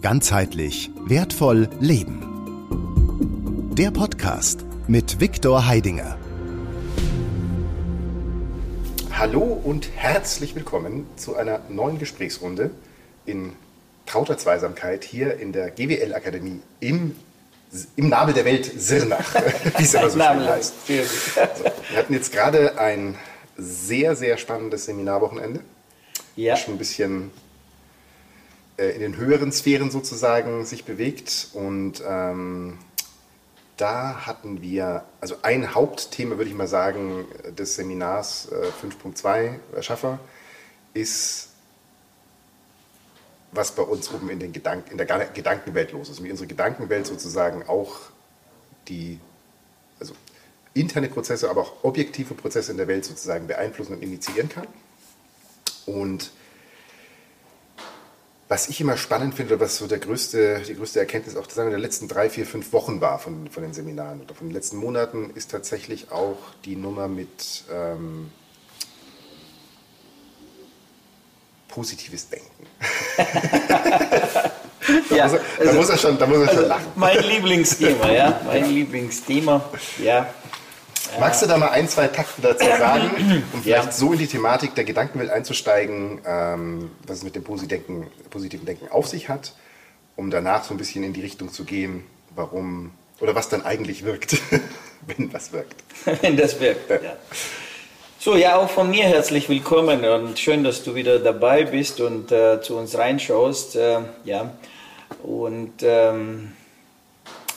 Ganzheitlich wertvoll leben. Der Podcast mit Viktor Heidinger. Hallo und herzlich willkommen zu einer neuen Gesprächsrunde in trauter Zweisamkeit hier in der GWL Akademie im, im Nabel der Welt Sirnach, wie es immer so schön heißt. So, wir hatten jetzt gerade ein sehr, sehr spannendes Seminarwochenende. Ja. Schon ein bisschen in den höheren Sphären sozusagen sich bewegt. Und ähm, da hatten wir, also ein Hauptthema, würde ich mal sagen, des Seminars äh, 5.2 Schaffer ist, was bei uns oben in, den Gedank in der Gedankenwelt los ist. Wie unsere Gedankenwelt sozusagen auch die, also interne Prozesse, aber auch objektive Prozesse in der Welt sozusagen beeinflussen und initiieren kann. Und was ich immer spannend finde, was so der größte, die größte Erkenntnis auch sagen, der letzten drei, vier, fünf Wochen war von, von den Seminaren oder von den letzten Monaten, ist tatsächlich auch die Nummer mit ähm, positives Denken. da, ja, muss er, da, also, muss er schon, da muss er also schon lachen. Mein Lieblingsthema, ja, mein Lieblingsthema, ja. Magst du da mal ein, zwei Takte dazu sagen, um vielleicht ja. so in die Thematik der Gedankenwelt einzusteigen, ähm, was es mit dem positiven Denken auf sich hat, um danach so ein bisschen in die Richtung zu gehen, warum oder was dann eigentlich wirkt, wenn was wirkt. wenn das wirkt, ja. ja. So, ja, auch von mir herzlich willkommen und schön, dass du wieder dabei bist und äh, zu uns reinschaust. Äh, ja, und ähm,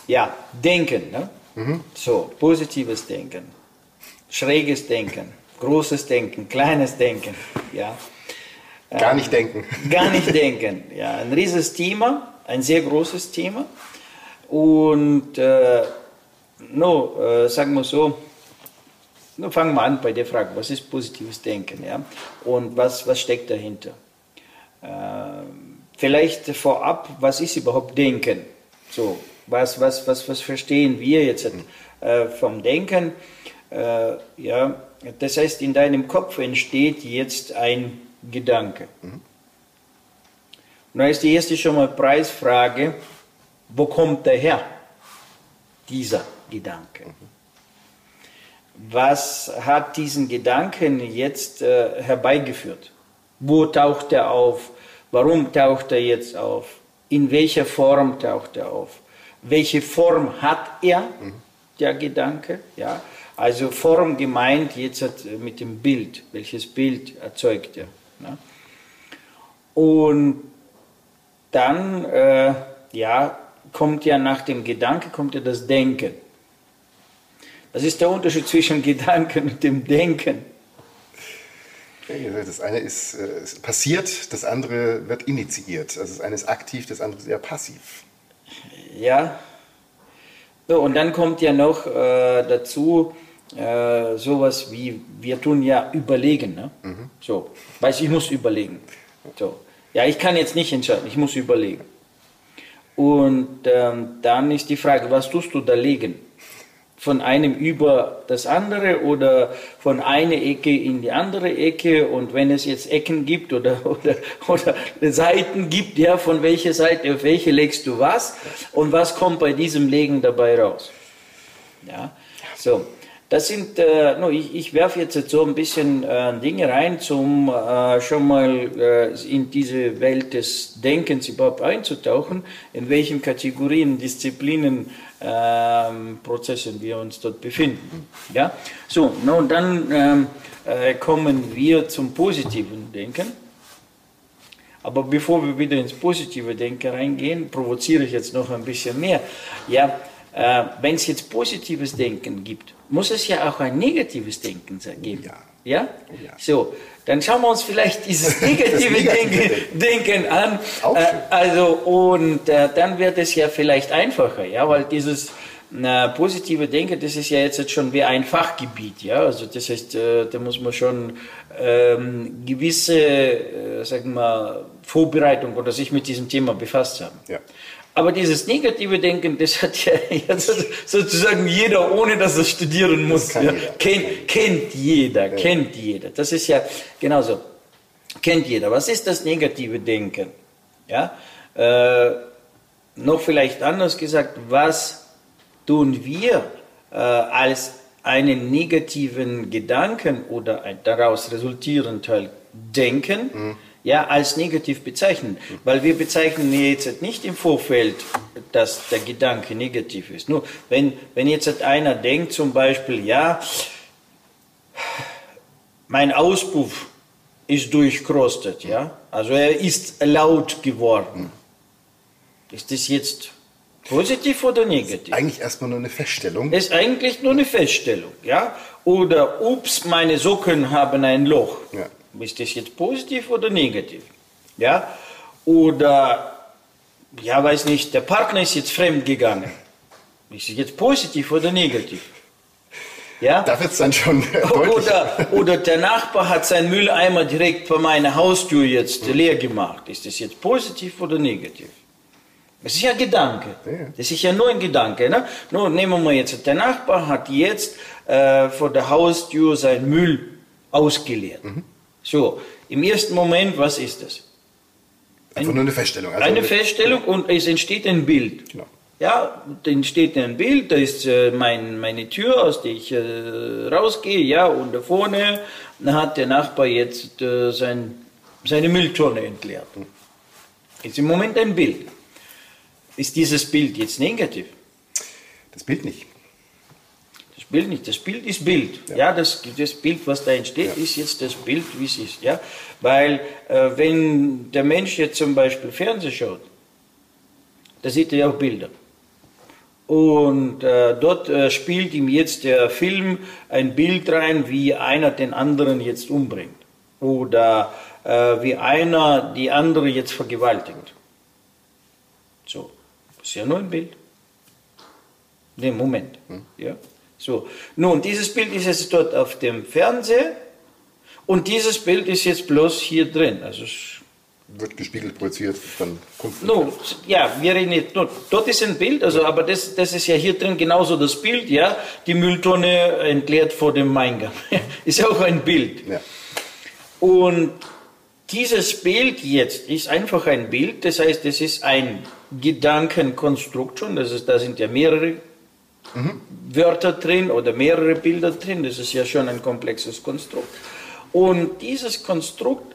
ja, denken. Ne? Mhm. So, positives Denken, schräges Denken, großes Denken, kleines Denken, ja. Gar nicht denken. Gar nicht denken, ja. Ein rieses Thema, ein sehr großes Thema. Und, äh, no, äh, sagen wir so, no, fangen wir an bei der Frage, was ist positives Denken, ja? Und was, was steckt dahinter? Äh, vielleicht vorab, was ist überhaupt Denken? So, was, was, was, was verstehen wir jetzt äh, vom Denken? Äh, ja, das heißt, in deinem Kopf entsteht jetzt ein Gedanke. Mhm. Und da ist die erste schon mal Preisfrage, wo kommt der her, dieser Gedanke? Mhm. Was hat diesen Gedanken jetzt äh, herbeigeführt? Wo taucht er auf? Warum taucht er jetzt auf? In welcher Form taucht er auf? Welche Form hat er, mhm. der Gedanke, ja. Also Form gemeint jetzt mit dem Bild, welches Bild erzeugt er. Ne? Und dann, äh, ja, kommt ja nach dem Gedanke, kommt ja das Denken. Das ist der Unterschied zwischen Gedanken und dem Denken. Das eine ist, äh, passiert, das andere wird initiiert. Also das eine ist aktiv, das andere ist eher passiv. Ja. So, und dann kommt ja noch äh, dazu äh, sowas wie, wir tun ja überlegen. Ne? Mhm. So, weiß ich muss überlegen. So. Ja, ich kann jetzt nicht entscheiden, ich muss überlegen. Und ähm, dann ist die Frage, was tust du da legen? Von einem über das andere oder von einer Ecke in die andere Ecke und wenn es jetzt Ecken gibt oder, oder, oder Seiten gibt, ja, von welcher Seite auf welche legst du was und was kommt bei diesem Legen dabei raus. Ja, so. Das sind, äh, no, ich, ich werfe jetzt so ein bisschen äh, Dinge rein, um äh, schon mal äh, in diese Welt des Denkens überhaupt einzutauchen, in welchen Kategorien, Disziplinen, ähm, Prozessen wir uns dort befinden. Ja? So, no, und dann ähm, äh, kommen wir zum positiven Denken. Aber bevor wir wieder ins positive Denken reingehen, provoziere ich jetzt noch ein bisschen mehr. Ja, äh, wenn es jetzt positives Denken gibt, muss es ja auch ein negatives Denken geben. Ja. Ja? Ja. So, dann schauen wir uns vielleicht dieses negative, negative Denken, Denken, an. Äh, also, und äh, dann wird es ja vielleicht einfacher, ja, weil dieses na, positive Denken, das ist ja jetzt schon wie ein Fachgebiet, ja. Also das heißt, äh, da muss man schon ähm, gewisse, äh, sagen wir, Vorbereitung oder sich mit diesem Thema befasst haben. Ja. Aber dieses negative Denken, das hat ja sozusagen jeder, ohne dass er studieren muss. Ja. Kennt, kennt jeder, ja. kennt jeder. Das ist ja genauso. Kennt jeder. Was ist das negative Denken? Ja? Äh, noch vielleicht anders gesagt, was tun wir äh, als einen negativen Gedanken oder ein daraus resultierenden denken, mhm. Ja, als negativ bezeichnen. Weil wir bezeichnen jetzt nicht im Vorfeld, dass der Gedanke negativ ist. Nur wenn, wenn jetzt einer denkt zum Beispiel, ja, mein Auspuff ist durchkrostet, ja, also er ist laut geworden. Ist das jetzt positiv oder negativ? Ist eigentlich erstmal nur eine Feststellung. Ist eigentlich nur eine Feststellung, ja. Oder, ups, meine Socken haben ein Loch. Ja. Ist das jetzt positiv oder negativ? Ja. Oder, ja, weiß nicht, der Partner ist jetzt fremd gegangen. Ist das jetzt positiv oder negativ? Ja? Da wird es dann schon oder, oder der Nachbar hat seinen Mülleimer direkt vor meiner Haustür jetzt mhm. leer gemacht. Ist das jetzt positiv oder negativ? Das ist ja Gedanke. Ja. Das ist ja nur ein Gedanke. Ne? Nur nehmen wir mal jetzt, der Nachbar hat jetzt äh, vor der Haustür seinen Müll ausgeleert. Mhm. So, im ersten Moment, was ist das? Ein, Einfach nur eine Feststellung. Also eine Feststellung und es entsteht ein Bild. Genau. Ja, dann steht ein Bild, da ist äh, mein, meine Tür, aus der ich äh, rausgehe, ja, und da vorne hat der Nachbar jetzt äh, sein, seine Mülltonne entleert. Ist im Moment ein Bild. Ist dieses Bild jetzt negativ? Das Bild nicht. Das Bild nicht. Das Bild ist Bild. Ja, ja das, das Bild, was da entsteht, ja. ist jetzt das Bild, wie es ist. Ja? Weil, äh, wenn der Mensch jetzt zum Beispiel Fernsehen schaut, da sieht er ja auch Bilder. Und äh, dort äh, spielt ihm jetzt der Film ein Bild rein, wie einer den anderen jetzt umbringt. Oder äh, wie einer die andere jetzt vergewaltigt. So, das ist ja nur ein Bild. Ne, Moment. Hm. Ja. So, nun, dieses Bild ist jetzt dort auf dem Fernseher und dieses Bild ist jetzt bloß hier drin. Also wird gespiegelt projiziert, dann kommt. No, ja, wir reden nicht, no, dort ist ein Bild, also, aber das, das ist ja hier drin genauso das Bild, ja, die Mülltonne entleert vor dem Eingang. ist ja auch ein Bild. Ja. Und dieses Bild jetzt ist einfach ein Bild, das heißt, es ist ein Gedankenkonstrukt schon, das ist, da sind ja mehrere mhm. Wörter drin oder mehrere Bilder drin, das ist ja schon ein komplexes Konstrukt. Und dieses Konstrukt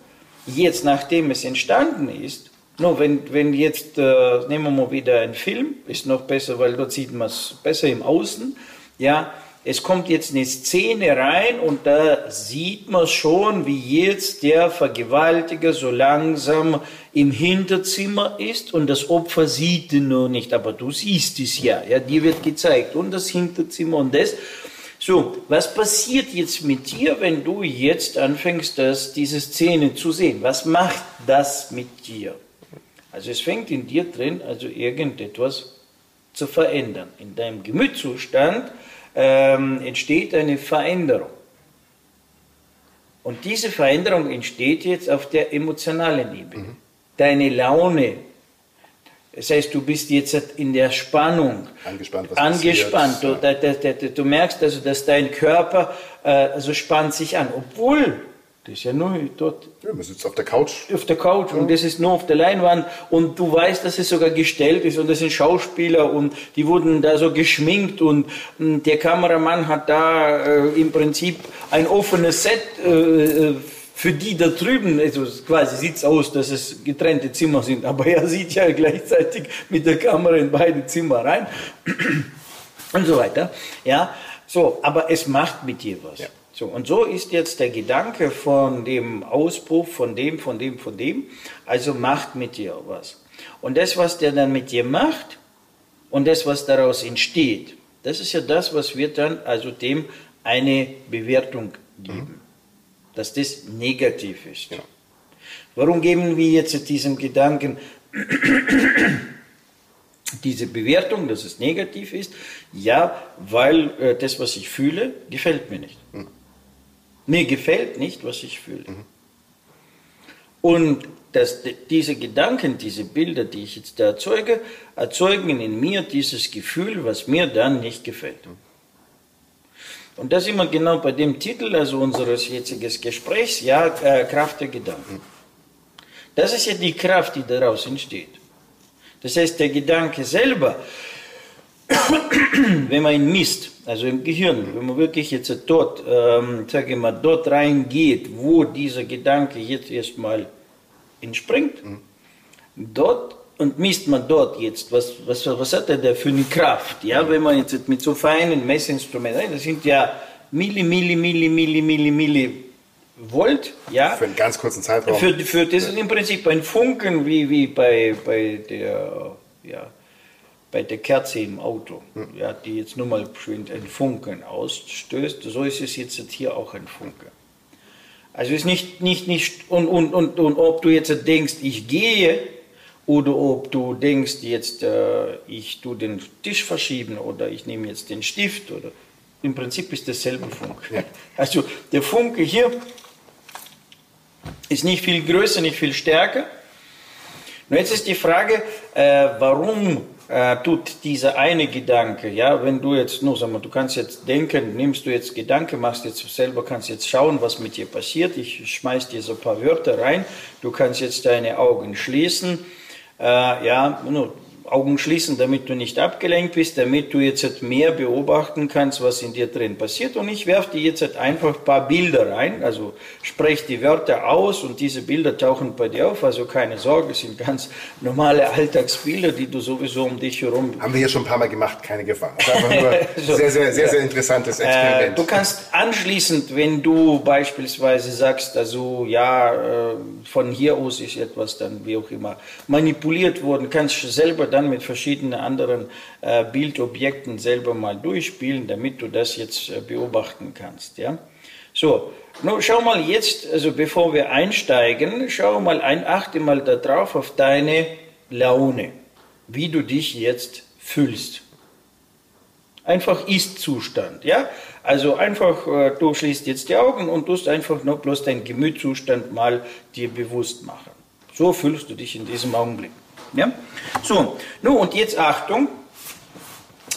Jetzt, nachdem es entstanden ist, no, wenn, wenn jetzt, äh, nehmen wir mal wieder einen Film, ist noch besser, weil dort sieht man es besser im Außen, ja, es kommt jetzt eine Szene rein und da sieht man schon, wie jetzt der Vergewaltiger so langsam im Hinterzimmer ist und das Opfer sieht ihn nur nicht, aber du siehst es ja, ja, dir wird gezeigt und das Hinterzimmer und das so, was passiert jetzt mit dir, wenn du jetzt anfängst, das, diese Szene zu sehen? Was macht das mit dir? Also es fängt in dir drin, also irgendetwas zu verändern. In deinem Gemütszustand ähm, entsteht eine Veränderung. Und diese Veränderung entsteht jetzt auf der emotionalen Ebene. Mhm. Deine Laune das heißt, du bist jetzt in der Spannung. Angespannt. Was angespannt. Du, da, da, da, du, merkst also, dass dein Körper äh, also spannt sich an. Obwohl, das ist ja nur dort. Ja, man sitzt auf der Couch. Auf der Couch ja. und das ist nur auf der Leinwand und du weißt, dass es sogar gestellt ist und das sind Schauspieler und die wurden da so geschminkt und, und der Kameramann hat da äh, im Prinzip ein offenes Set äh, äh für die da drüben, also quasi sieht es aus, dass es getrennte Zimmer sind, aber er sieht ja gleichzeitig mit der Kamera in beide Zimmer rein und so weiter. Ja, so, aber es macht mit dir was. Ja. So, und so ist jetzt der Gedanke von dem Auspuff, von dem, von dem, von dem, also macht mit dir was. Und das, was der dann mit dir macht und das, was daraus entsteht, das ist ja das, was wir dann also dem eine Bewertung geben. Mhm dass das negativ ist. Ja. Warum geben wir jetzt diesem Gedanken diese Bewertung, dass es negativ ist? Ja, weil äh, das, was ich fühle, gefällt mir nicht. Mhm. Mir gefällt nicht, was ich fühle. Mhm. Und dass diese Gedanken, diese Bilder, die ich jetzt da erzeuge, erzeugen in mir dieses Gefühl, was mir dann nicht gefällt. Mhm. Und das immer genau bei dem Titel, also unseres jetzigen Gesprächs, ja, äh, Kraft der Gedanken. Das ist ja die Kraft, die daraus entsteht. Das heißt, der Gedanke selber, wenn man ihn misst, also im Gehirn, wenn man wirklich jetzt dort, ähm, sage ich mal, dort reingeht, wo dieser Gedanke jetzt erstmal entspringt, mhm. dort und misst man dort jetzt, was, was, was hat er da für eine Kraft? Ja, wenn man jetzt mit so feinen Messinstrumenten, das sind ja Milli, Milli, Milli, Milli, Milli, Milli Volt, ja. Für einen ganz kurzen Zeitraum. Für, für, das ist im Prinzip ein Funken wie, wie bei, bei, der, ja, bei der Kerze im Auto, ja, die jetzt nur mal schön ein Funken ausstößt. So ist es jetzt hier auch ein Funke. Also ist nicht, nicht, nicht, und, und, und, und ob du jetzt denkst, ich gehe, oder ob du denkst, jetzt äh, ich tue den Tisch verschieben oder ich nehme jetzt den Stift oder im Prinzip ist dasselbe Funke. Also der Funke hier ist nicht viel größer, nicht viel stärker. Nur jetzt ist die Frage, äh, warum äh, tut dieser eine Gedanke, ja, wenn du jetzt, nur sag mal, du kannst jetzt denken, nimmst du jetzt Gedanke, machst jetzt selber, kannst jetzt schauen, was mit dir passiert. Ich schmeiß dir so ein paar Wörter rein. Du kannst jetzt deine Augen schließen. Äh, ja, nur Augen schließen, damit du nicht abgelenkt bist, damit du jetzt mehr beobachten kannst, was in dir drin passiert. Und ich werfe dir jetzt einfach ein paar Bilder rein, also sprech die Wörter aus und diese Bilder tauchen bei dir auf. Also keine Sorge, es sind ganz normale Alltagsbilder, die du sowieso um dich herum. Haben wir hier schon ein paar Mal gemacht, keine Gefahr. So, sehr, sehr, sehr, sehr interessantes Experiment. Äh, du kannst anschließend, wenn du beispielsweise sagst, also ja, äh, von hier aus ist etwas dann wie auch immer manipuliert worden, kannst du selber dann mit verschiedenen anderen äh, Bildobjekten selber mal durchspielen, damit du das jetzt äh, beobachten kannst. Ja? So, nun schau mal jetzt, also bevor wir einsteigen, schau mal ein, achte mal darauf auf deine Laune, wie du dich jetzt fühlst. Einfach Ist-Zustand, ja? Also einfach, äh, du schließt jetzt die Augen und tust einfach nur bloß deinen Gemütszustand mal dir bewusst machen. So fühlst du dich in diesem Augenblick. Ja? So, nun und jetzt Achtung.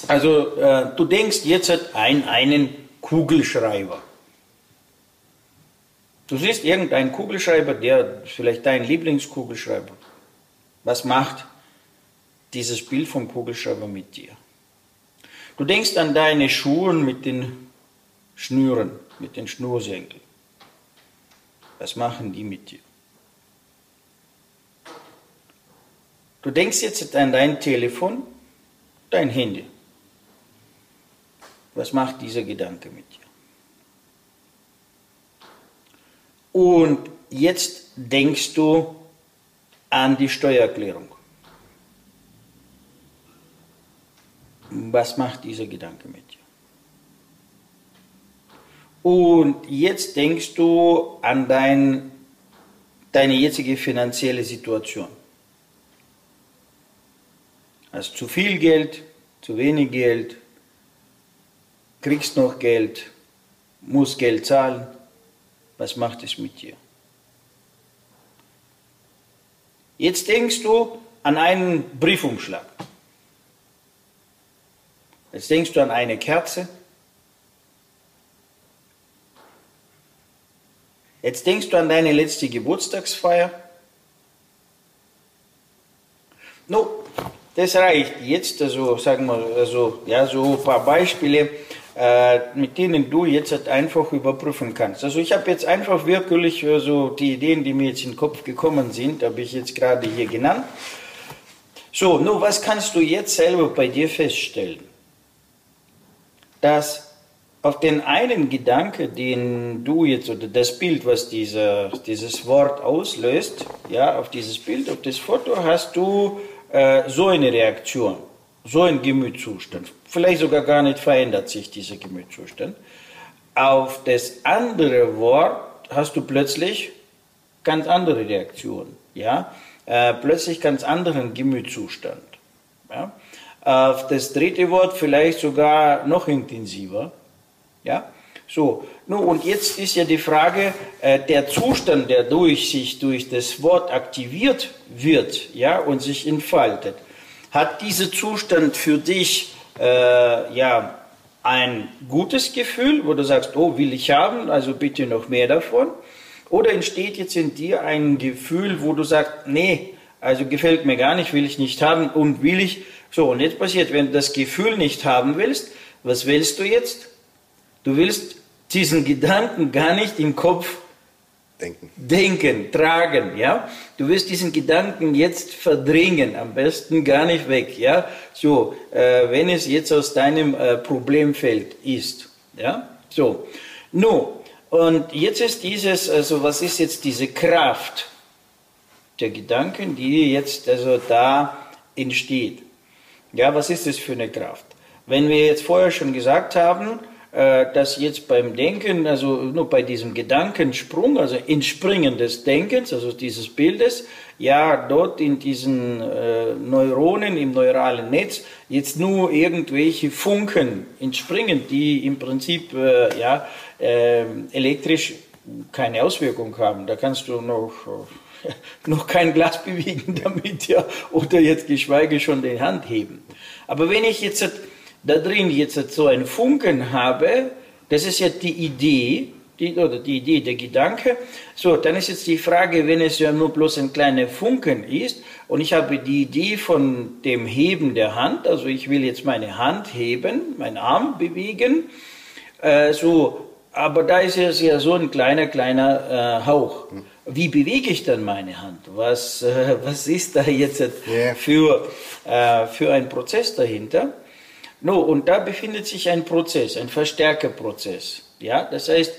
Also äh, du denkst jetzt an einen Kugelschreiber. Du siehst irgendeinen Kugelschreiber, der vielleicht dein Lieblingskugelschreiber. Was macht dieses Bild vom Kugelschreiber mit dir? Du denkst an deine Schuhe mit den Schnüren, mit den Schnursenkeln. Was machen die mit dir? Du denkst jetzt an dein Telefon, dein Handy. Was macht dieser Gedanke mit dir? Und jetzt denkst du an die Steuererklärung. Was macht dieser Gedanke mit dir? Und jetzt denkst du an dein, deine jetzige finanzielle Situation. Hast zu viel Geld, zu wenig Geld, kriegst noch Geld, musst Geld zahlen. Was macht es mit dir? Jetzt denkst du an einen Briefumschlag. Jetzt denkst du an eine Kerze. Jetzt denkst du an deine letzte Geburtstagsfeier. No, das reicht jetzt, also sagen wir, also, ja, so ein paar Beispiele, äh, mit denen du jetzt einfach überprüfen kannst. Also ich habe jetzt einfach wirklich so also die Ideen, die mir jetzt in den Kopf gekommen sind, habe ich jetzt gerade hier genannt. So, nur was kannst du jetzt selber bei dir feststellen? Dass auf den einen Gedanke, den du jetzt oder das Bild, was dieser, dieses Wort auslöst, ja, auf dieses Bild, auf das Foto hast du äh, so eine Reaktion, so ein Gemütszustand, vielleicht sogar gar nicht verändert sich dieser Gemütszustand. Auf das andere Wort hast du plötzlich ganz andere Reaktionen, ja, äh, plötzlich ganz anderen Gemütszustand. Ja? Auf das dritte Wort vielleicht sogar noch intensiver, ja. So, nun, und jetzt ist ja die Frage, äh, der Zustand, der durch sich durch das Wort aktiviert wird ja, und sich entfaltet, hat dieser Zustand für dich äh, ja, ein gutes Gefühl, wo du sagst, oh, will ich haben, also bitte noch mehr davon? Oder entsteht jetzt in dir ein Gefühl, wo du sagst, nee, Also gefällt mir gar nicht, will ich nicht haben und will ich. So, und jetzt passiert, wenn du das Gefühl nicht haben willst, was willst du jetzt? Du willst diesen Gedanken gar nicht im Kopf Denken. denken, tragen, ja. Du wirst diesen Gedanken jetzt verdrängen, am besten gar nicht weg, ja. So, äh, wenn es jetzt aus deinem äh, Problemfeld ist, ja. So, nun, und jetzt ist dieses, also was ist jetzt diese Kraft der Gedanken, die jetzt also da entsteht? Ja, was ist das für eine Kraft? Wenn wir jetzt vorher schon gesagt haben, dass jetzt beim Denken, also nur bei diesem Gedankensprung, also Entspringen des Denkens, also dieses Bildes, ja, dort in diesen äh, Neuronen im neuralen Netz jetzt nur irgendwelche Funken entspringen, die im Prinzip äh, ja, äh, elektrisch keine Auswirkung haben. Da kannst du noch noch kein Glas bewegen damit, ja, oder jetzt geschweige schon die Hand heben. Aber wenn ich jetzt da drin jetzt so einen Funken habe, das ist ja die Idee, die, oder die Idee, der Gedanke. So, dann ist jetzt die Frage, wenn es ja nur bloß ein kleiner Funken ist und ich habe die Idee von dem Heben der Hand, also ich will jetzt meine Hand heben, meinen Arm bewegen, äh, so, aber da ist es ja so ein kleiner, kleiner äh, Hauch. Wie bewege ich dann meine Hand? Was, äh, was ist da jetzt für, äh, für ein Prozess dahinter? No, und da befindet sich ein Prozess, ein Verstärkerprozess. Ja, das heißt,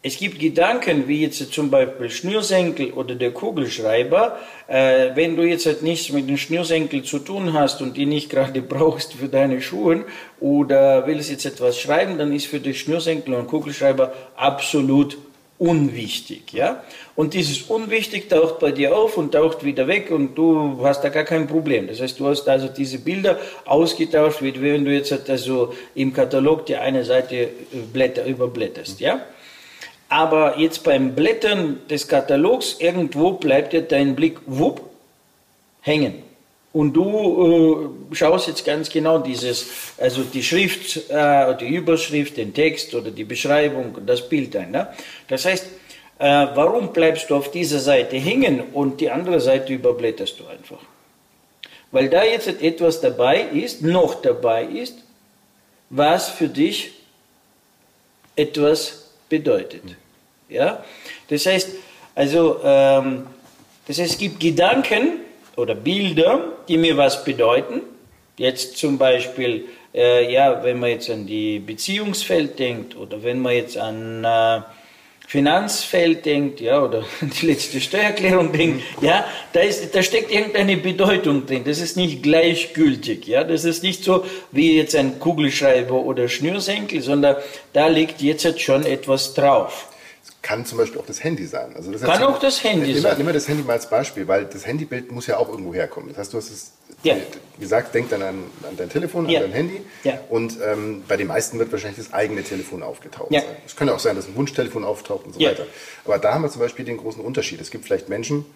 es gibt Gedanken, wie jetzt zum Beispiel Schnürsenkel oder der Kugelschreiber. Äh, wenn du jetzt halt nichts mit dem Schnürsenkel zu tun hast und die nicht gerade brauchst für deine Schuhe oder willst jetzt etwas schreiben, dann ist für dich Schnürsenkel und Kugelschreiber absolut unwichtig, ja? Und dieses unwichtig taucht bei dir auf und taucht wieder weg und du hast da gar kein Problem. Das heißt, du hast also diese Bilder ausgetauscht, wie wenn du jetzt also im Katalog die eine Seite Blätter überblätterst, ja? Aber jetzt beim Blättern des Katalogs irgendwo bleibt dir dein Blick wupp hängen. Und du äh, schaust jetzt ganz genau dieses, also die Schrift, äh, die Überschrift, den Text oder die Beschreibung, das Bild ein. Ne? Das heißt, äh, warum bleibst du auf dieser Seite hängen und die andere Seite überblätterst du einfach? Weil da jetzt etwas dabei ist, noch dabei ist, was für dich etwas bedeutet. Ja? Das heißt, also, ähm, das heißt, es gibt Gedanken oder Bilder, die mir was bedeuten. Jetzt zum Beispiel, äh, ja, wenn man jetzt an die Beziehungsfeld denkt oder wenn man jetzt an äh, Finanzfeld denkt, ja, oder die letzte Steuererklärung denkt, ja, da, ist, da steckt irgendeine Bedeutung drin. Das ist nicht gleichgültig, ja. Das ist nicht so wie jetzt ein Kugelschreiber oder Schnürsenkel, sondern da liegt jetzt schon etwas drauf. Kann zum Beispiel auch das Handy sein. Also das Kann auch das Handy nimm, sein. Nimm mal das Handy mal als Beispiel, weil das Handybild muss ja auch irgendwo herkommen. Das heißt, du hast es Ja. gesagt, denk dann an, an dein Telefon, Ja. an dein Handy. Ja. Und ähm, bei den meisten wird wahrscheinlich das eigene Telefon aufgetaucht sein. Es könnte auch sein, dass ein Wunschtelefon auftaucht und so weiter. Aber da haben wir zum Beispiel den großen Unterschied. Es gibt vielleicht Menschen,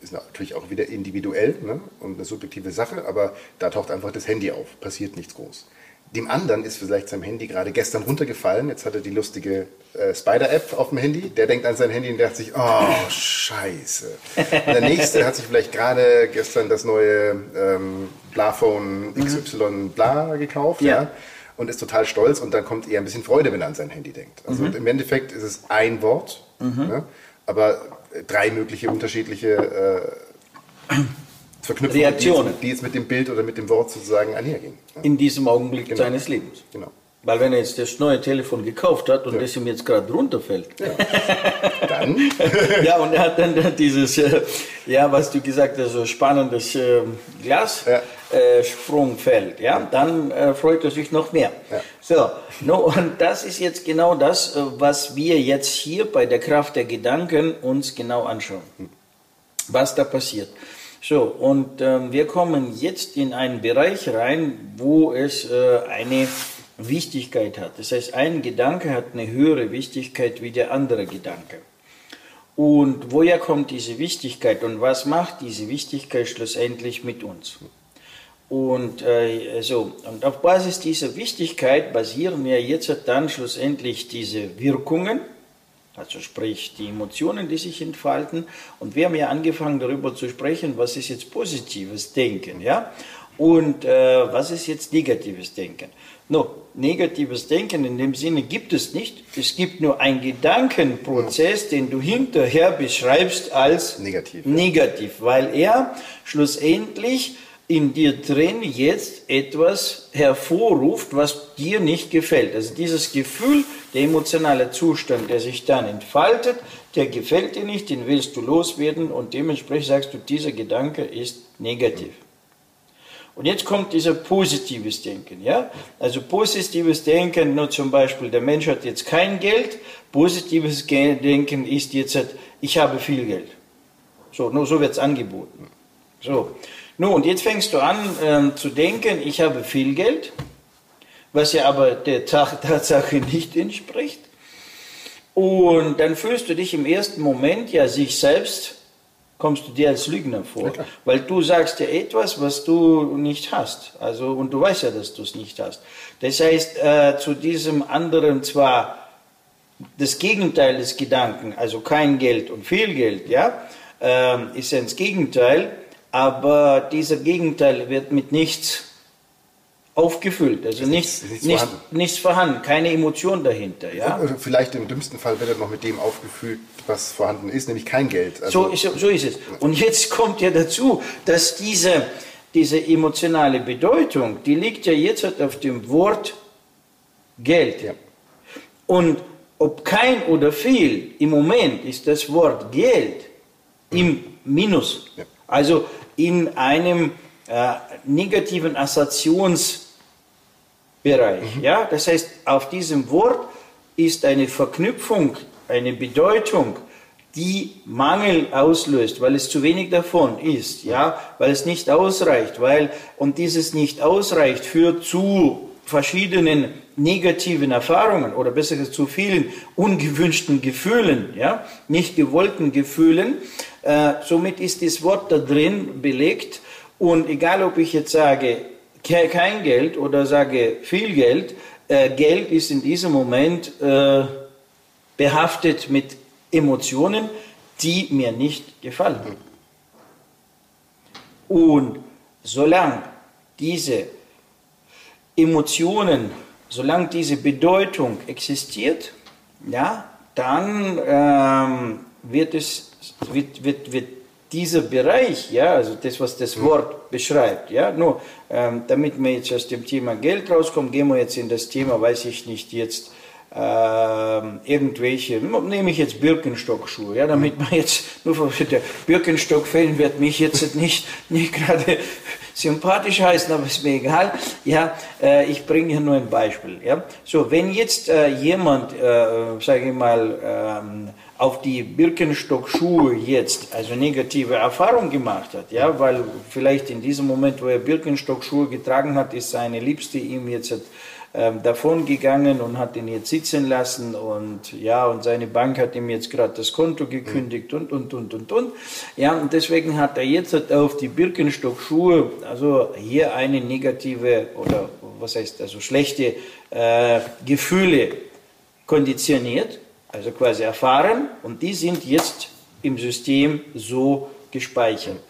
ist natürlich auch wieder individuell ne? und eine subjektive Sache, aber da taucht einfach das Handy auf, passiert nichts groß. Dem anderen ist vielleicht sein Handy gerade gestern runtergefallen, jetzt hat er die lustige äh, Spider-App auf dem Handy, der denkt an sein Handy und dachte sich, oh, scheiße. Und der nächste hat sich vielleicht gerade gestern das neue ähm, Blaphone XY bla gekauft, ja. Ja. und ist total stolz und dann kommt eher ein bisschen Freude, wenn er an sein Handy denkt. Also im Endeffekt ist es ein Wort, ne? aber drei mögliche unterschiedliche äh, Verknüpfungen, Reaktionen. Die, jetzt, mit dem Bild oder mit dem Wort sozusagen einhergehen. Ja, In diesem Augenblick Genau. seines Lebens. genau. Weil wenn er jetzt das neue Telefon gekauft hat und das ihm jetzt gerade runterfällt, Dann, ja, und er hat dann dieses, äh, ja, was du gesagt hast, so spannendes äh, Glas, Ja. äh, Sprungfeld, ja, dann äh, freut er sich noch mehr. Ja. So, no, und das ist jetzt genau das, äh, was wir jetzt hier bei der Kraft der Gedanken uns genau anschauen. Was da passiert. So, und ähm, wir kommen jetzt in einen Bereich rein, wo es äh, eine Wichtigkeit hat. Das heißt, ein Gedanke hat eine höhere Wichtigkeit wie der andere Gedanke. Und woher kommt diese Wichtigkeit und was macht diese Wichtigkeit schlussendlich mit uns? Und, äh, so, und auf Basis dieser Wichtigkeit basieren ja jetzt dann schlussendlich diese Wirkungen, Also sprich die Emotionen, die sich entfalten. Und wir haben ja angefangen darüber zu sprechen, was ist jetzt positives Denken, ja? Und äh, was ist jetzt negatives Denken? No, negatives Denken in dem Sinne gibt es nicht. Es gibt nur einen Gedankenprozess, den du hinterher beschreibst als Negativ, negativ weil er schlussendlich in dir drin jetzt etwas hervorruft, was dir nicht gefällt. Also dieses Gefühl, der emotionale Zustand, der sich dann entfaltet, der gefällt dir nicht, den willst du loswerden und dementsprechend sagst du, dieser Gedanke ist negativ. Und jetzt kommt dieser positives Denken, ja? Also positives Denken, nur zum Beispiel, der Mensch hat jetzt kein Geld, positives Denken ist jetzt, ich habe viel Geld. So, nur so wird es angeboten. So. Nun, und jetzt fängst du an ähm, zu denken, ich habe viel Geld, was ja aber der Tatsache nicht entspricht. Und dann fühlst du dich im ersten Moment ja sich selbst kommst du dir als Lügner vor. Ja, weil du sagst ja etwas, was du nicht hast. Also, und du weißt ja, dass du es nicht hast. Das heißt, äh, zu diesem anderen zwar das Gegenteil des Gedanken, also kein Geld und viel Geld, ja, äh, ist ja ins Gegenteil, aber dieser Gegenteil wird mit nichts aufgefüllt, also nichts, nichts, nichts, vorhanden. nichts vorhanden, keine Emotion dahinter. Ja? Vielleicht im dümmsten Fall wird er noch mit dem aufgefüllt, was vorhanden ist, nämlich kein Geld. Also so, ist, so ist es. Und jetzt kommt ja dazu, dass diese, diese emotionale Bedeutung, die liegt ja jetzt halt auf dem Wort Geld. Ja. Und ob kein oder viel, im Moment ist das Wort Geld im Minus. Ja. Also in einem äh, negativen Assoziations Bereich. Mhm. Ja? Das heißt, auf diesem Wort ist eine Verknüpfung, eine Bedeutung, die Mangel auslöst, weil es zu wenig davon ist, ja, weil es nicht ausreicht, weil, und dieses nicht ausreicht führt zu verschiedenen negativen Erfahrungen oder besser gesagt zu vielen ungewünschten Gefühlen, ja, nicht gewollten Gefühlen. Äh, somit ist das Wort da drin belegt und egal ob ich jetzt sage, kein Geld oder sage viel Geld, äh, Geld ist in diesem Moment äh, behaftet mit Emotionen, die mir nicht gefallen. Und solange diese Emotionen, solange diese Bedeutung existiert, ja, dann ähm, wird es wird, wird, wird dieser Bereich, ja, also das, was das Wort beschreibt, ja, nur ähm, damit wir jetzt aus dem Thema Geld rauskommen, gehen wir jetzt in das Thema, weiß ich nicht, jetzt äh, irgendwelche, nehme ich jetzt Birkenstock-Schuhe, ja, damit man jetzt, nur von der Birkenstock-Fan wird mich jetzt nicht, nicht gerade sympathisch heißen, aber ist mir egal, ja, äh, ich bringe hier nur ein Beispiel, ja, so, wenn jetzt äh, jemand, äh, sage ich mal, ähm, auf die Birkenstock-Schuhe jetzt also negative Erfahrung gemacht hat, ja, weil vielleicht in diesem Moment, wo er Birkenstock-Schuhe getragen hat, ist seine Liebste ihm jetzt ähm, davon gegangen und hat ihn jetzt sitzen lassen und ja, und seine Bank hat ihm jetzt gerade das Konto gekündigt und, und, und, und, und. Ja, und deswegen hat er jetzt auf die Birkenstock-Schuhe, also hier eine negative oder was heißt also schlechte äh, Gefühle konditioniert also quasi erfahren und die sind jetzt im System so gespeichert.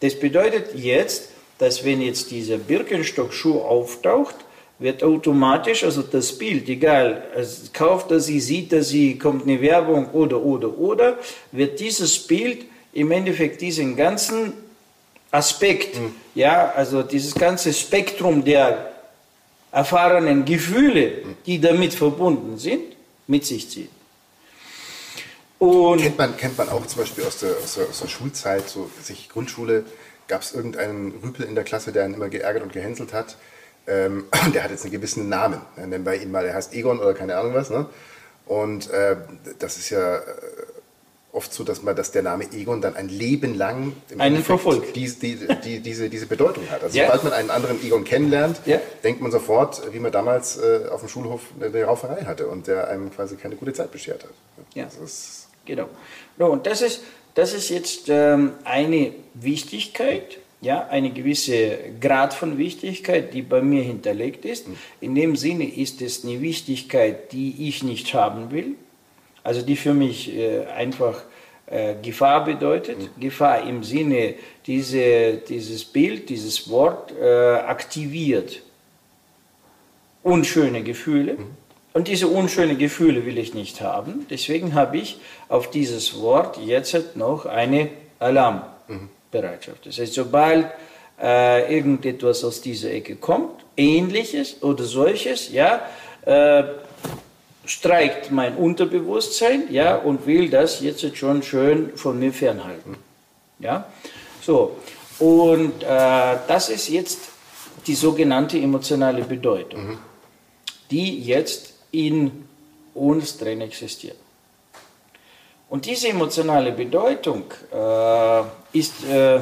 Das bedeutet jetzt, dass wenn jetzt dieser Birkenstock-Schuh auftaucht, wird automatisch, also das Bild, egal, also kauft er sie, sieht er sie, kommt eine Werbung oder, oder, oder, wird dieses Bild im Endeffekt diesen ganzen Aspekt, mhm. ja, also dieses ganze Spektrum der erfahrenen Gefühle, die damit verbunden sind, mit sich ziehen. Und kennt, man, kennt man auch zum Beispiel aus der, aus der, aus der Schulzeit, so sich Grundschule, gab es irgendeinen Rüpel in der Klasse, der einen immer geärgert und gehänselt hat. Ähm, der hat jetzt einen gewissen Namen. Nennen wir ihn mal, der heißt Egon oder keine Ahnung was. Ne? Und äh, das ist ja äh, oft so, dass man, dass der Name Egon dann ein Leben lang einen verfolgt. Die, die, die, diese, diese Bedeutung hat. Also ja. sobald man einen anderen Egon kennenlernt, ja. denkt man sofort, wie man damals äh, auf dem Schulhof eine Rauferei hatte und der einem quasi keine gute Zeit beschert hat. Ja. Das ist Genau. No, und das ist, das ist jetzt ähm, eine Wichtigkeit, ja, eine gewisse Grad von Wichtigkeit, die bei mir hinterlegt ist. Mhm. In dem Sinne ist es eine Wichtigkeit, die ich nicht haben will. also die für mich äh, einfach äh, Gefahr bedeutet. Mhm. Gefahr im Sinne, diese, dieses Bild, dieses Wort äh, aktiviert unschöne Gefühle. Mhm. Und diese unschönen Gefühle will ich nicht haben. Deswegen habe ich auf dieses Wort jetzt noch eine Alarmbereitschaft. Das heißt, sobald äh, irgendetwas aus dieser Ecke kommt, ähnliches oder solches, ja, äh, streikt mein Unterbewusstsein, ja, und will das jetzt schon schön von mir fernhalten. Ja, so. Und äh, das ist jetzt die sogenannte emotionale Bedeutung, mhm. die jetzt in uns drin existiert. Und diese emotionale Bedeutung äh, ist äh,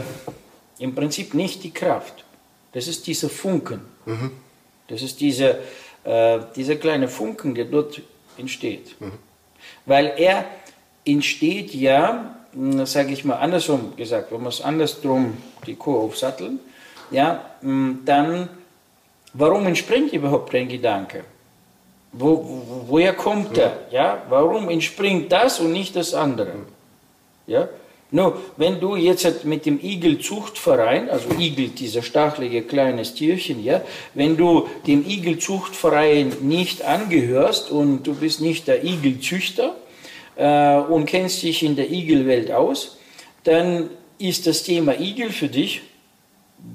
im Prinzip nicht die Kraft. Das ist dieser Funken. Mhm. Das ist diese, äh, dieser kleine Funken, der dort entsteht. Mhm. Weil er entsteht ja, hm, sage ich mal andersrum gesagt, wenn wir es andersrum die Kuh aufsatteln, ja, hm, dann, warum entspringt überhaupt dein Gedanke? Wo, wo, woher kommt er? Ja, warum entspringt das und nicht das andere? Ja, nur, wenn du jetzt mit dem Igelzuchtverein, also Igel, dieser stachelige kleines Tierchen, ja, wenn du dem Igelzuchtverein nicht angehörst und du bist nicht der Igelzüchter äh, und kennst dich in der Igelwelt aus, dann ist das Thema Igel für dich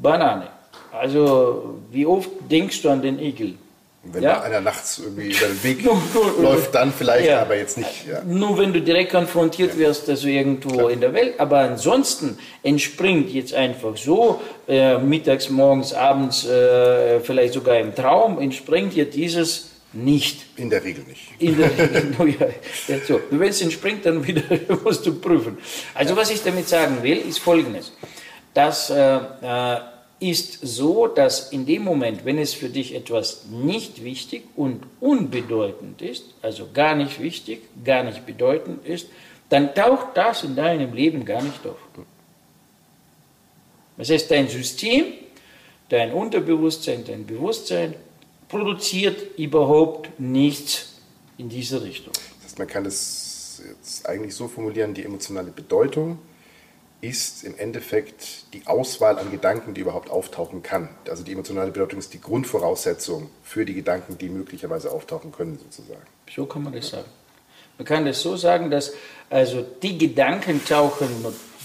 Banane. Also, wie oft denkst du an den Igel? Wenn ja? einer nachts irgendwie über den Weg läuft, dann vielleicht, ja. aber jetzt nicht. Ja. Nur wenn du direkt konfrontiert wirst, also irgendwo Klar. in der Welt. Aber ansonsten entspringt jetzt einfach so, äh, mittags, morgens, abends, äh, vielleicht sogar im Traum, entspringt dir dieses nicht. In der Regel nicht. In der Regel, no, ja, so. Wenn es entspringt, dann wieder musst du prüfen. Also was ich damit sagen will, ist folgendes. Dass äh, äh ist so, dass in dem Moment, wenn es für dich etwas nicht wichtig und unbedeutend ist, also gar nicht wichtig, gar nicht bedeutend ist, dann taucht das in deinem Leben gar nicht auf. Das heißt, dein System, dein Unterbewusstsein, dein Bewusstsein produziert überhaupt nichts in diese Richtung. Das heißt, man kann es jetzt eigentlich so formulieren, die emotionale Bedeutung ist im Endeffekt die Auswahl an Gedanken, die überhaupt auftauchen kann. Also die emotionale Bedeutung ist die Grundvoraussetzung für die Gedanken, die möglicherweise auftauchen können, sozusagen. So kann man das sagen. Man kann das so sagen, dass also die Gedanken tauchen,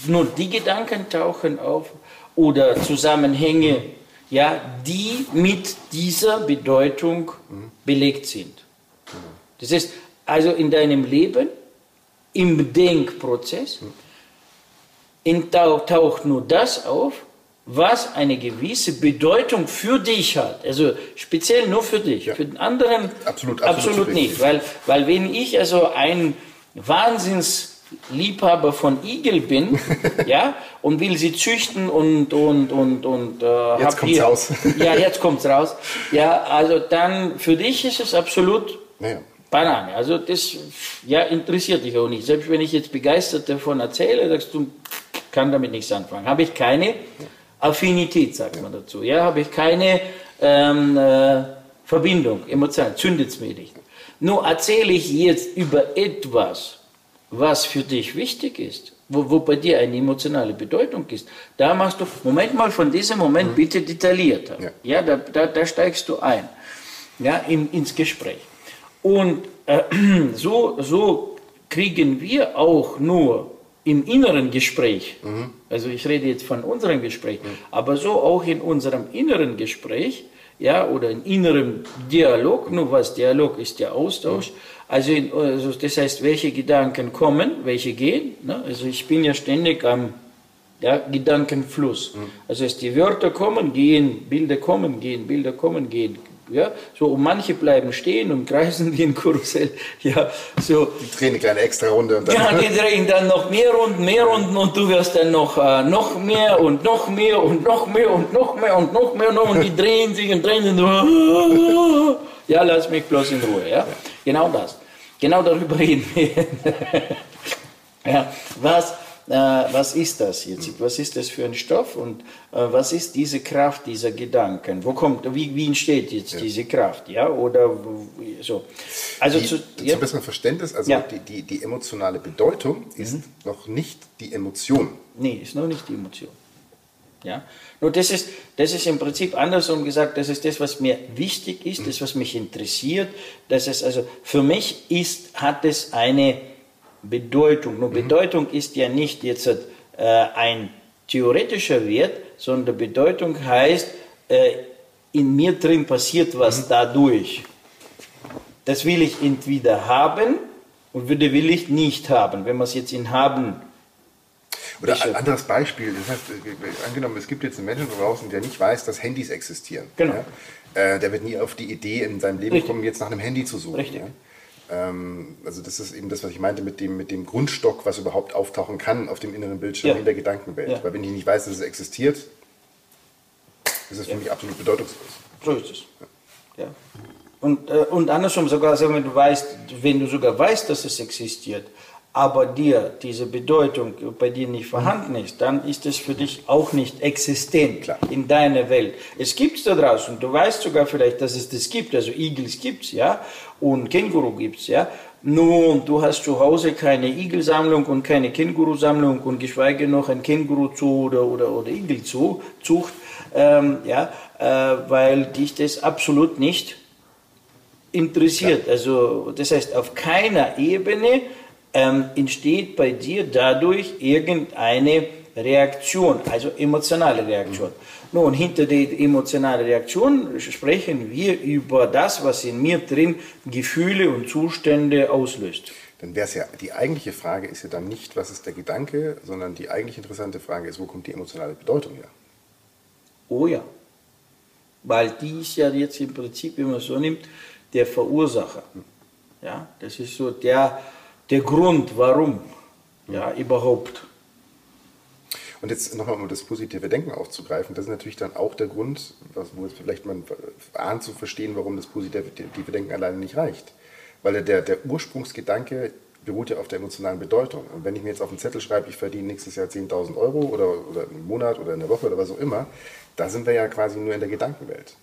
nur, die Gedanken tauchen auf oder Zusammenhänge, ja, die mit dieser Bedeutung belegt sind. Das ist also in deinem Leben, im Denkprozess, mhm taucht nur das auf, was eine gewisse Bedeutung für dich hat. Also speziell nur für dich. Ja. Für den anderen absolut, absolut, absolut nicht. Weil, weil wenn ich also ein Wahnsinnsliebhaber von Igel bin, ja, und will sie züchten und und und und äh, jetzt kommt's hier, raus. ja, jetzt kommt's raus. Ja, also dann für dich ist es absolut naja. Banane. Also das ja interessiert dich auch nicht. Selbst wenn ich jetzt begeistert davon erzähle, sagst du, kann damit nichts anfangen. Habe ich keine Affinität, sagt man dazu. Ja, habe ich keine ähm, äh, Verbindung, emotional, zündet es mir nicht. Nur erzähle ich jetzt über etwas, was für dich wichtig ist, wo, wo bei dir eine emotionale Bedeutung ist. Da machst du, Moment mal, von diesem Moment mhm. bitte detaillierter. Ja, ja da, da, da, steigst du ein, ja, in, ins Gespräch. Und äh, so, so kriegen wir auch nur im inneren Gespräch, mhm. also ich rede jetzt von unserem Gespräch, mhm. aber so auch in unserem inneren Gespräch, ja, oder in innerem Dialog, nur was Dialog ist der Austausch, mhm. also, in, also, das heißt, welche Gedanken kommen, welche gehen, ne? also ich bin ja ständig am ja, Gedankenfluss, mhm. also heißt, die Wörter kommen, gehen, Bilder kommen, gehen, Bilder kommen, gehen, ja, so, und manche bleiben stehen und kreisen wie ein Karussell. Ja, so. Die drehen eine kleine extra Runde. Und dann ja, die drehen dann noch mehr Runden, mehr Runden und du wirst dann noch, äh, noch mehr und noch mehr und noch mehr und noch mehr und noch mehr und, noch, und die drehen sich und drehen sich. Und, ja, lass mich bloß in Ruhe. Ja? ja. Genau das. Genau darüber reden wir. ja, was äh, was ist das jetzt? Was ist das für ein Stoff und äh, was ist diese Kraft dieser Gedanken? Wo kommt, wie, wie entsteht jetzt ja. diese Kraft? Ja, oder so. Also die, zu, ja. zum besseren Verständnis, also ja. die, die, die, emotionale Bedeutung ist mhm. noch nicht die Emotion. Nee, ist noch nicht die Emotion. Ja? Nur das ist, das ist im Prinzip andersrum gesagt, das ist das, was mir wichtig ist, das, was mich interessiert. Das ist also, für mich ist, hat es eine Bedeutung. Nur mhm. Bedeutung ist ja nicht jetzt äh, ein theoretischer Wert, sondern Bedeutung heißt, äh, in mir drin passiert was mhm. dadurch. Das will ich entweder haben und würde will ich nicht haben. Wenn man es jetzt in haben oder ein anderes Beispiel, das heißt, äh, angenommen, es gibt jetzt einen Menschen draußen, der nicht weiß, dass Handys existieren. Genau. Ja? Äh, der wird nie auf die Idee in seinem Leben Richtig. kommen, jetzt nach einem Handy zu suchen. Richtig. Ja? Ähm, also das ist eben das, was ich meinte mit dem, mit dem Grundstock, was überhaupt auftauchen kann auf dem inneren Bildschirm ja. in der Gedankenwelt. Ja. Weil wenn ich nicht weiß, dass es existiert, ist es für mich absolut bedeutungslos. So ist es. Ja. Und, äh, und andersrum sogar, wenn du weißt, wenn du sogar weißt, dass es existiert, aber dir diese Bedeutung bei dir nicht vorhanden ist, dann ist es für dich auch nicht existent Klar. in deiner Welt. Es gibt es da draußen, du weißt sogar vielleicht, dass es das gibt, also Igels gibt es, ja, und Känguru gibt es, ja. Nun, du hast zu Hause keine Igelsammlung und keine Kängurusammlung und geschweige noch ein Känguru-Zoo oder, oder, oder Igel-Zucht, ähm, ja, äh, weil dich das absolut nicht interessiert. Ja. Also, das heißt, auf keiner Ebene ähm, entsteht bei dir dadurch irgendeine Reaktion, also emotionale Reaktion. Mhm. Nun, hinter der emotionalen Reaktion sprechen wir über das, was in mir drin Gefühle und Zustände auslöst. Dann wäre es ja, die eigentliche Frage ist ja dann nicht, was ist der Gedanke, sondern die eigentlich interessante Frage ist, wo kommt die emotionale Bedeutung her? Oh ja. Weil die ist ja jetzt im Prinzip, wenn man so nimmt, der Verursacher. Hm. Ja, das ist so der, der Grund, warum ja, überhaupt. Und jetzt nochmal, um das positive Denken aufzugreifen, das ist natürlich dann auch der Grund, wo jetzt vielleicht man ahnt zu verstehen, warum das positive Denken alleine nicht reicht. Weil der, der Ursprungsgedanke beruht ja auf der emotionalen Bedeutung. Und wenn ich mir jetzt auf den Zettel schreibe, ich verdiene nächstes Jahr 10.000 Euro oder, oder im Monat oder in der Woche oder was auch immer, da sind wir ja quasi nur in der Gedankenwelt.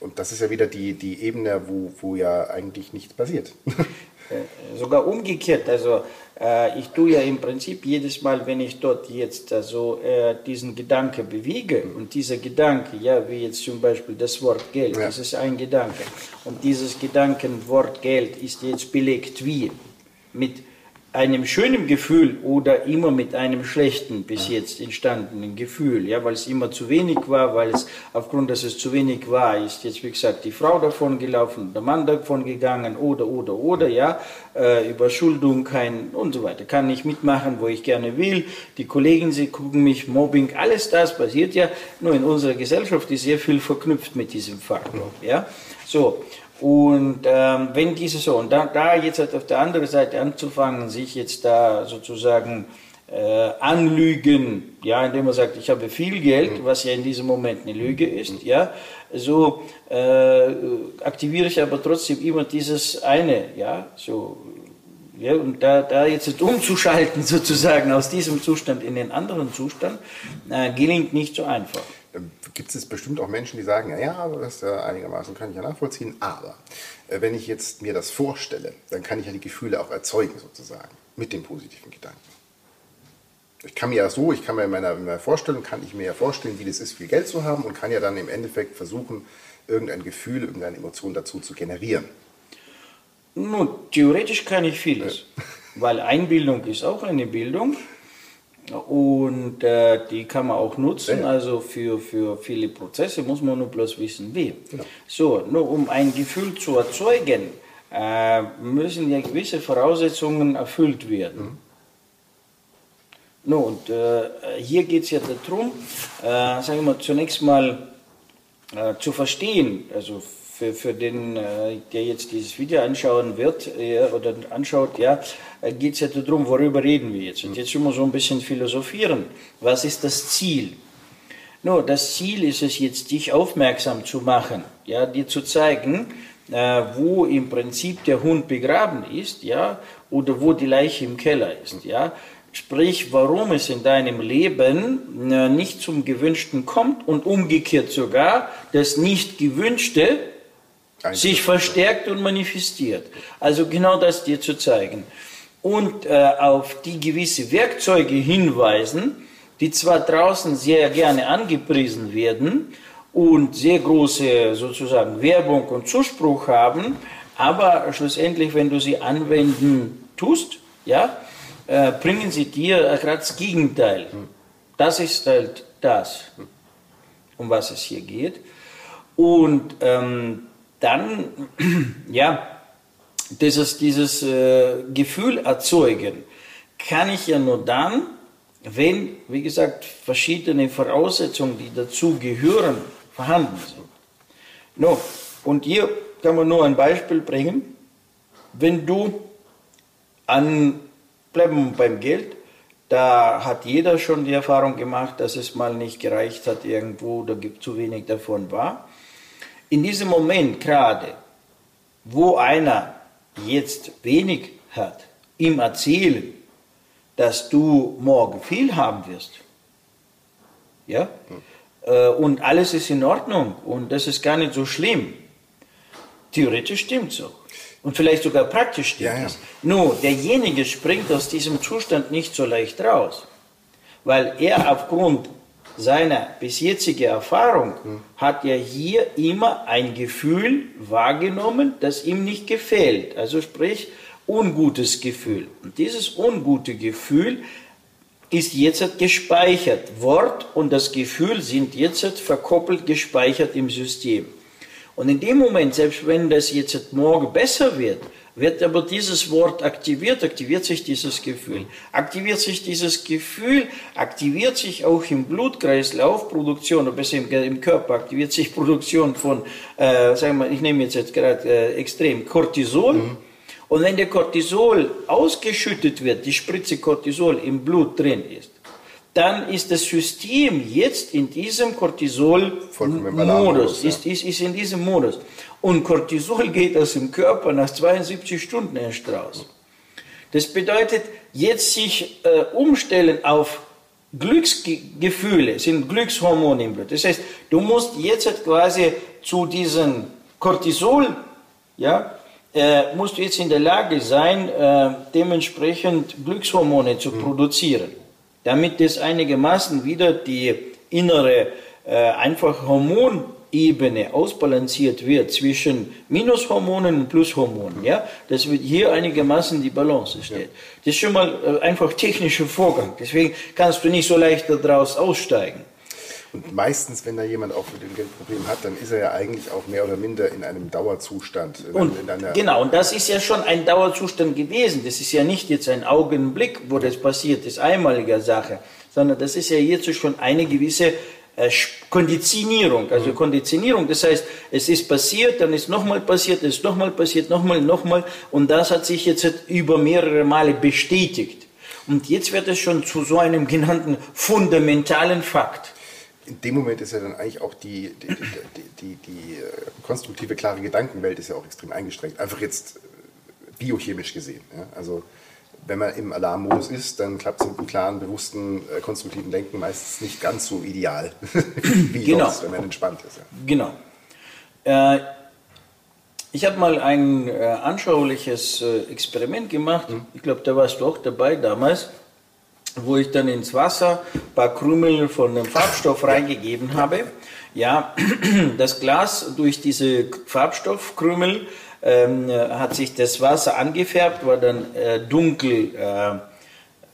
Und das ist ja wieder die, die Ebene, wo, wo ja eigentlich nichts passiert. Äh, sogar umgekehrt. Also äh, ich tue ja im Prinzip jedes Mal, wenn ich dort jetzt also äh, diesen Gedanke bewege und dieser Gedanke, ja, wie jetzt zum Beispiel das Wort Geld, ja. das ist ein Gedanke und dieses Gedankenwort Geld ist jetzt belegt wie mit einem schönen Gefühl oder immer mit einem schlechten bis jetzt entstandenen Gefühl, ja, weil es immer zu wenig war, weil es aufgrund, dass es zu wenig war, ist jetzt wie gesagt die Frau davon gelaufen, der Mann davon gegangen oder oder oder ja, äh, Überschuldung kein und so weiter, kann nicht mitmachen, wo ich gerne will, die Kollegen sie gucken mich, Mobbing, alles das passiert ja, nur in unserer Gesellschaft ist sehr viel verknüpft mit diesem Faktor, ja, so und ähm, wenn diese so, und da, da jetzt halt auf der anderen Seite anzufangen, sich jetzt da sozusagen äh, anlügen, ja, indem man sagt, ich habe viel Geld, mhm. was ja in diesem Moment eine Lüge ist, mhm. ja, so äh, aktiviere ich aber trotzdem immer dieses eine, ja, so, ja, und da, da jetzt umzuschalten sozusagen aus diesem Zustand in den anderen Zustand, äh, gelingt nicht so einfach gibt es bestimmt auch Menschen, die sagen, ja, ja, das ja einigermaßen kann ich ja nachvollziehen, aber äh, wenn ich jetzt mir das vorstelle, dann kann ich ja die Gefühle auch erzeugen sozusagen mit dem positiven Gedanken. Ich kann mir ja so, ich kann mir in meiner, in meiner Vorstellung, kann ich mir ja vorstellen, wie das ist, viel Geld zu haben und kann ja dann im Endeffekt versuchen, irgendein Gefühl, irgendeine Emotion dazu zu generieren. Nun, theoretisch kann ich vieles, ja. weil Einbildung ist auch eine Bildung. Und äh, die kann man auch nutzen, also für, für viele Prozesse muss man nur bloß wissen, wie. Genau. So, nur um ein Gefühl zu erzeugen, äh, müssen ja gewisse Voraussetzungen erfüllt werden. Mhm. No, und äh, hier geht es ja darum, äh, sagen wir zunächst mal äh, zu verstehen, also für, für den, äh, der jetzt dieses Video anschauen wird oder anschaut, ja, äh, geht es ja darum, worüber reden wir jetzt. Und jetzt mal so ein bisschen philosophieren. Was ist das Ziel? No, das Ziel ist es jetzt, dich aufmerksam zu machen, ja, dir zu zeigen, äh, wo im Prinzip der Hund begraben ist, ja, oder wo die Leiche im Keller ist, ja. sprich, warum es in deinem Leben äh, nicht zum Gewünschten kommt und umgekehrt sogar das nicht gewünschte sich verstärkt und manifestiert. Also genau das dir zu zeigen. Und äh, auf die gewisse Werkzeuge hinweisen, die zwar draußen sehr gerne angepriesen werden und sehr große sozusagen Werbung und Zuspruch haben, aber schlussendlich, wenn du sie anwenden tust, ja, äh, bringen sie dir gerade das Gegenteil. Das ist halt das, um was es hier geht. Und ähm, dann, ja, dieses, dieses äh, Gefühl erzeugen kann ich ja nur dann, wenn, wie gesagt, verschiedene Voraussetzungen, die dazu gehören, vorhanden sind. No, und hier kann man nur ein Beispiel bringen. Wenn du an, bleiben beim Geld, da hat jeder schon die Erfahrung gemacht, dass es mal nicht gereicht hat irgendwo oder zu wenig davon war. In diesem Moment gerade, wo einer jetzt wenig hat, ihm erzählen, dass du morgen viel haben wirst. Ja? Hm. Und alles ist in Ordnung und das ist gar nicht so schlimm. Theoretisch stimmt so. Und vielleicht sogar praktisch stimmt ja, ja. es. Nur, derjenige springt aus diesem Zustand nicht so leicht raus, weil er aufgrund seiner bis jetzigen Erfahrung hat er hier immer ein Gefühl wahrgenommen, das ihm nicht gefällt. Also sprich, ungutes Gefühl. Und dieses ungute Gefühl ist jetzt gespeichert. Wort und das Gefühl sind jetzt verkoppelt gespeichert im System. Und in dem Moment, selbst wenn das jetzt morgen besser wird, wird aber dieses Wort aktiviert, aktiviert sich dieses Gefühl. Aktiviert sich dieses Gefühl, aktiviert sich auch im Blutkreislauf Produktion, oder besser im, im Körper aktiviert sich Produktion von, äh, sagen wir, ich nehme jetzt, jetzt gerade äh, extrem Cortisol. Mhm und wenn der Cortisol ausgeschüttet wird, die Spritze Cortisol im Blut drin ist, dann ist das System jetzt in diesem Cortisol-Modus, ist, ist, ist in diesem Modus. Und Cortisol geht aus dem Körper nach 72 Stunden erst raus. Das bedeutet, jetzt sich äh, umstellen auf Glücksgefühle, sind Glückshormone im Blut. Das heißt, du musst jetzt quasi zu diesem Cortisol, ja, äh, musst du jetzt in der Lage sein, äh, dementsprechend Glückshormone zu mhm. produzieren, damit es einigermaßen wieder die innere äh, einfach Hormonebene ausbalanciert wird zwischen Minushormonen und Plushormonen. Ja? Das wird hier einigermaßen die Balance steht. Ja. Das ist schon mal äh, einfach technischer Vorgang. Deswegen kannst du nicht so leicht daraus aussteigen. Und meistens, wenn da jemand auch mit dem Geldproblem hat, dann ist er ja eigentlich auch mehr oder minder in einem Dauerzustand. In und, in genau, und das ist ja schon ein Dauerzustand gewesen. Das ist ja nicht jetzt ein Augenblick, wo das passiert ist, einmalige Sache, sondern das ist ja jetzt schon eine gewisse Konditionierung, also mhm. Konditionierung, das heißt, es ist passiert, dann ist nochmal passiert, es ist nochmal passiert, nochmal, nochmal und das hat sich jetzt über mehrere Male bestätigt. Und jetzt wird es schon zu so einem genannten fundamentalen Fakt in dem Moment ist ja dann eigentlich auch die, die, die, die, die äh, konstruktive, klare Gedankenwelt ist ja auch extrem eingestrengt. Einfach jetzt äh, biochemisch gesehen. Ja? Also wenn man im Alarmmodus ist, dann klappt es mit einem klaren, bewussten, äh, konstruktiven Denken meistens nicht ganz so ideal, wie genau. sonst, wenn man entspannt ist. Ja. Genau. Äh, ich habe mal ein äh, anschauliches äh, Experiment gemacht. Mhm. Ich glaube, da warst du auch dabei damals wo ich dann ins Wasser ein paar Krümel von dem Farbstoff reingegeben habe. Ja, das Glas durch diese Farbstoffkrümel ähm, hat sich das Wasser angefärbt, war dann äh, dunkel äh,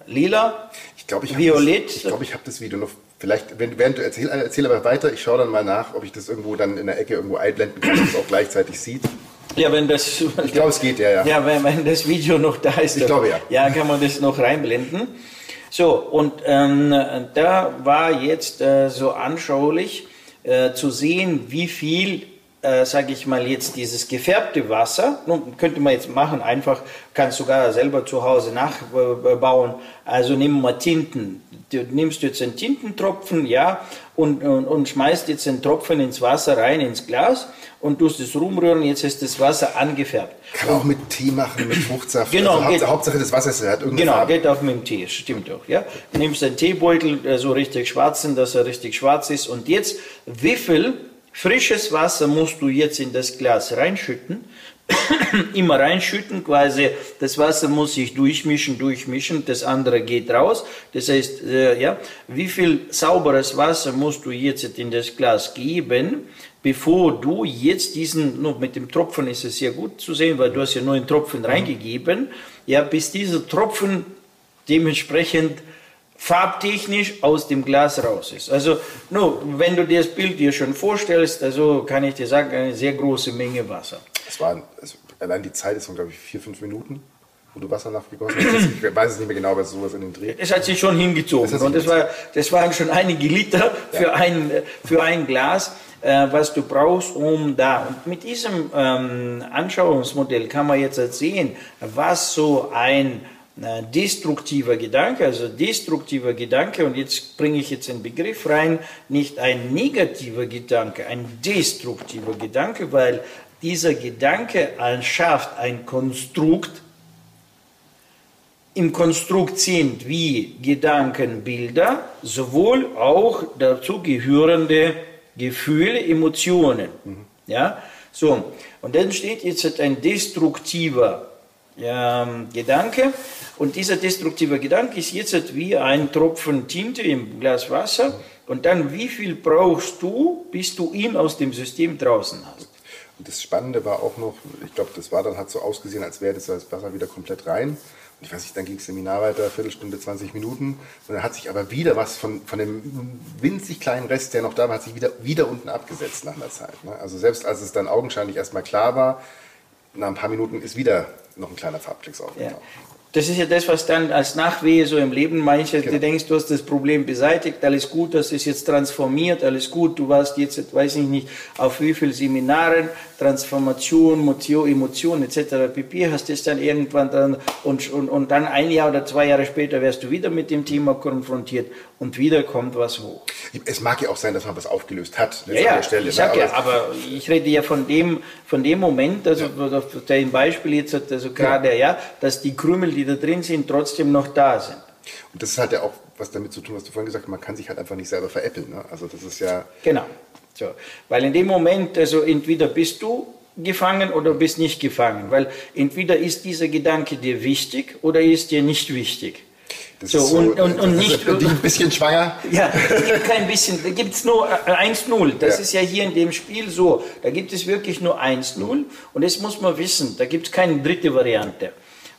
lila, ich glaub, ich violett. Das, ich glaube, ich habe das Video noch. Vielleicht, wenn, während du erzähl, erzähl aber weiter, ich schaue dann mal nach, ob ich das irgendwo dann in der Ecke irgendwo einblenden kann, dass es auch gleichzeitig sieht. Ja, wenn das. Ich glaube, es geht, ja, ja. Ja, wenn, wenn das Video noch da ist. Ich glaube, ja. Ja, kann man das noch reinblenden. So, und ähm, da war jetzt äh, so anschaulich äh, zu sehen, wie viel, äh, sage ich mal, jetzt dieses gefärbte Wasser, nun, könnte man jetzt machen, einfach, kannst sogar selber zu Hause nachbauen. Also nehmen wir Tinten. Du nimmst jetzt einen Tintentropfen, ja, und, und, und schmeißt jetzt den Tropfen ins Wasser rein, ins Glas und tust es rumrühren, jetzt ist das Wasser angefärbt. Kann man auch mit Tee machen, mit Fruchtsaft. Genau, also geht- Hauptsache, das Wasser ist- hat irgendeine Genau, Farbe. geht auch mit dem Tee, stimmt doch. Ja? Du nimmst einen Teebeutel, so richtig schwarzen, dass er richtig schwarz ist. Und jetzt, wie viel frisches Wasser musst du jetzt in das Glas reinschütten? Immer reinschütten, quasi das Wasser muss sich durchmischen, durchmischen, das andere geht raus. Das heißt, äh, ja, wie viel sauberes Wasser musst du jetzt in das Glas geben, bevor du jetzt diesen, nur mit dem Tropfen ist es sehr gut zu sehen, weil du hast ja nur einen Tropfen reingegeben, ja, bis dieser Tropfen dementsprechend farbtechnisch aus dem Glas raus ist. Also, nur, wenn du dir das Bild dir schon vorstellst, also kann ich dir sagen, eine sehr große Menge Wasser. Es waren, es, allein die Zeit ist von, glaube ich, vier, fünf Minuten, wo du Wasser nachgegossen hast. Ich weiß es nicht mehr genau, aber sowas in den Dreh. Es hat sich schon hingezogen sich und das, war, das waren schon einige Liter für, ein, für ein Glas, äh, was du brauchst, um da. Und mit diesem ähm, Anschauungsmodell kann man jetzt sehen, was so ein äh, destruktiver Gedanke, also destruktiver Gedanke, und jetzt bringe ich jetzt einen Begriff rein, nicht ein negativer Gedanke, ein destruktiver Gedanke, weil dieser Gedanke schafft ein Konstrukt, im Konstrukt sind wie Gedankenbilder, sowohl auch dazu gehörende Gefühle, Emotionen. Ja, so. Und dann steht jetzt ein destruktiver ähm, Gedanke. Und dieser destruktive Gedanke ist jetzt wie ein Tropfen Tinte im Glas Wasser. Und dann, wie viel brauchst du, bis du ihn aus dem System draußen hast? Und das Spannende war auch noch, ich glaube, das war dann hat so ausgesehen, als wäre das Wasser wieder komplett rein. Und ich weiß nicht, dann ging das Seminar weiter, Viertelstunde, 20 Minuten. Und dann hat sich aber wieder was von, von dem winzig kleinen Rest, der noch da war, hat sich wieder, wieder unten abgesetzt nach einer Zeit. Ne? Also selbst als es dann augenscheinlich erstmal klar war, nach ein paar Minuten ist wieder noch ein kleiner Farbklecks Ja. Das ist ja das, was dann als Nachwehe so im Leben manche, Genau. du denkst, du hast das Problem beseitigt, alles gut, das ist jetzt transformiert, alles gut, du warst jetzt, weiß ich nicht, auf wie viel Seminaren, Transformation, Motio, Emotion etc. pp. hast es dann irgendwann dann und, und, und dann ein Jahr oder zwei Jahre später wärst du wieder mit dem Thema konfrontiert und wieder kommt was hoch. Es mag ja auch sein, dass man was aufgelöst hat. jetzt Ja, an ja, der Stelle, ich sag ne? ja, es- aber ich rede ja von dem, von dem Moment, also auf dein Beispiel jetzt, also gerade, ja, dass die Krümel, die da drin sind, trotzdem noch da sind. Und das hat ja auch was damit zu tun, was du vorhin gesagt hast, man kann sich halt einfach nicht selber veräppeln. Ne? Also das ist ja, Genau. So. Weil in dem Moment, also entweder bist du gefangen oder bist nicht gefangen. Weil entweder ist dieser Gedanke dir wichtig oder ist dir nicht wichtig. So, ist und- und- und nicht- ist ein bisschen schwanger. Ja, es gibt kein bisschen, da gibt es nur äh, 1-0. Das Ja. ist ja hier in dem Spiel so. Da gibt es wirklich nur 1-0 und das muss man wissen. Da gibt es keine dritte Variante.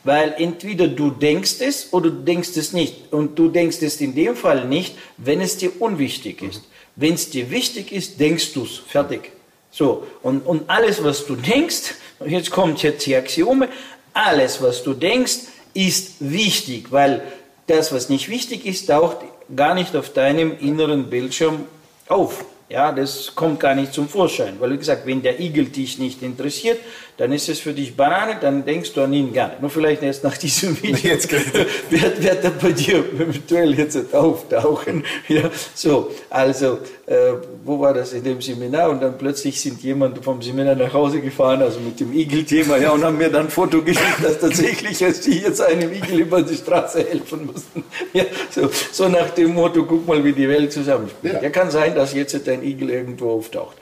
Weil entweder du denkst es oder du denkst es nicht. Und du denkst es in dem Fall nicht, wenn es dir unwichtig ist. Wenn es dir wichtig ist, denkst du es. Fertig. So, und, und alles, was du denkst, jetzt kommt jetzt die Axiome, alles, was du denkst, ist wichtig, weil das, was nicht wichtig ist, taucht gar nicht auf deinem inneren Bildschirm auf. Ja, das kommt gar nicht zum Vorschein, weil wie gesagt, wenn der Igel dich nicht interessiert, dann ist es für dich Banane, dann denkst du an ihn gar nicht. Nur vielleicht erst nach diesem Video Jetzt wird, wird er bei dir eventuell jetzt auftauchen. Ja, so, also, äh, wo war das in dem Seminar? Und dann plötzlich sind jemand vom Seminar nach Hause gefahren, also mit dem Igel-Thema, ja, und haben mir dann ein Foto geschickt, dass tatsächlich als die jetzt einem Igel über die Straße helfen mussten. Ja, so, so nach dem Motto, guck mal, wie die Welt zusammenspielt. Ja. Ja, kann sein, dass jetzt ein Igel irgendwo auftaucht.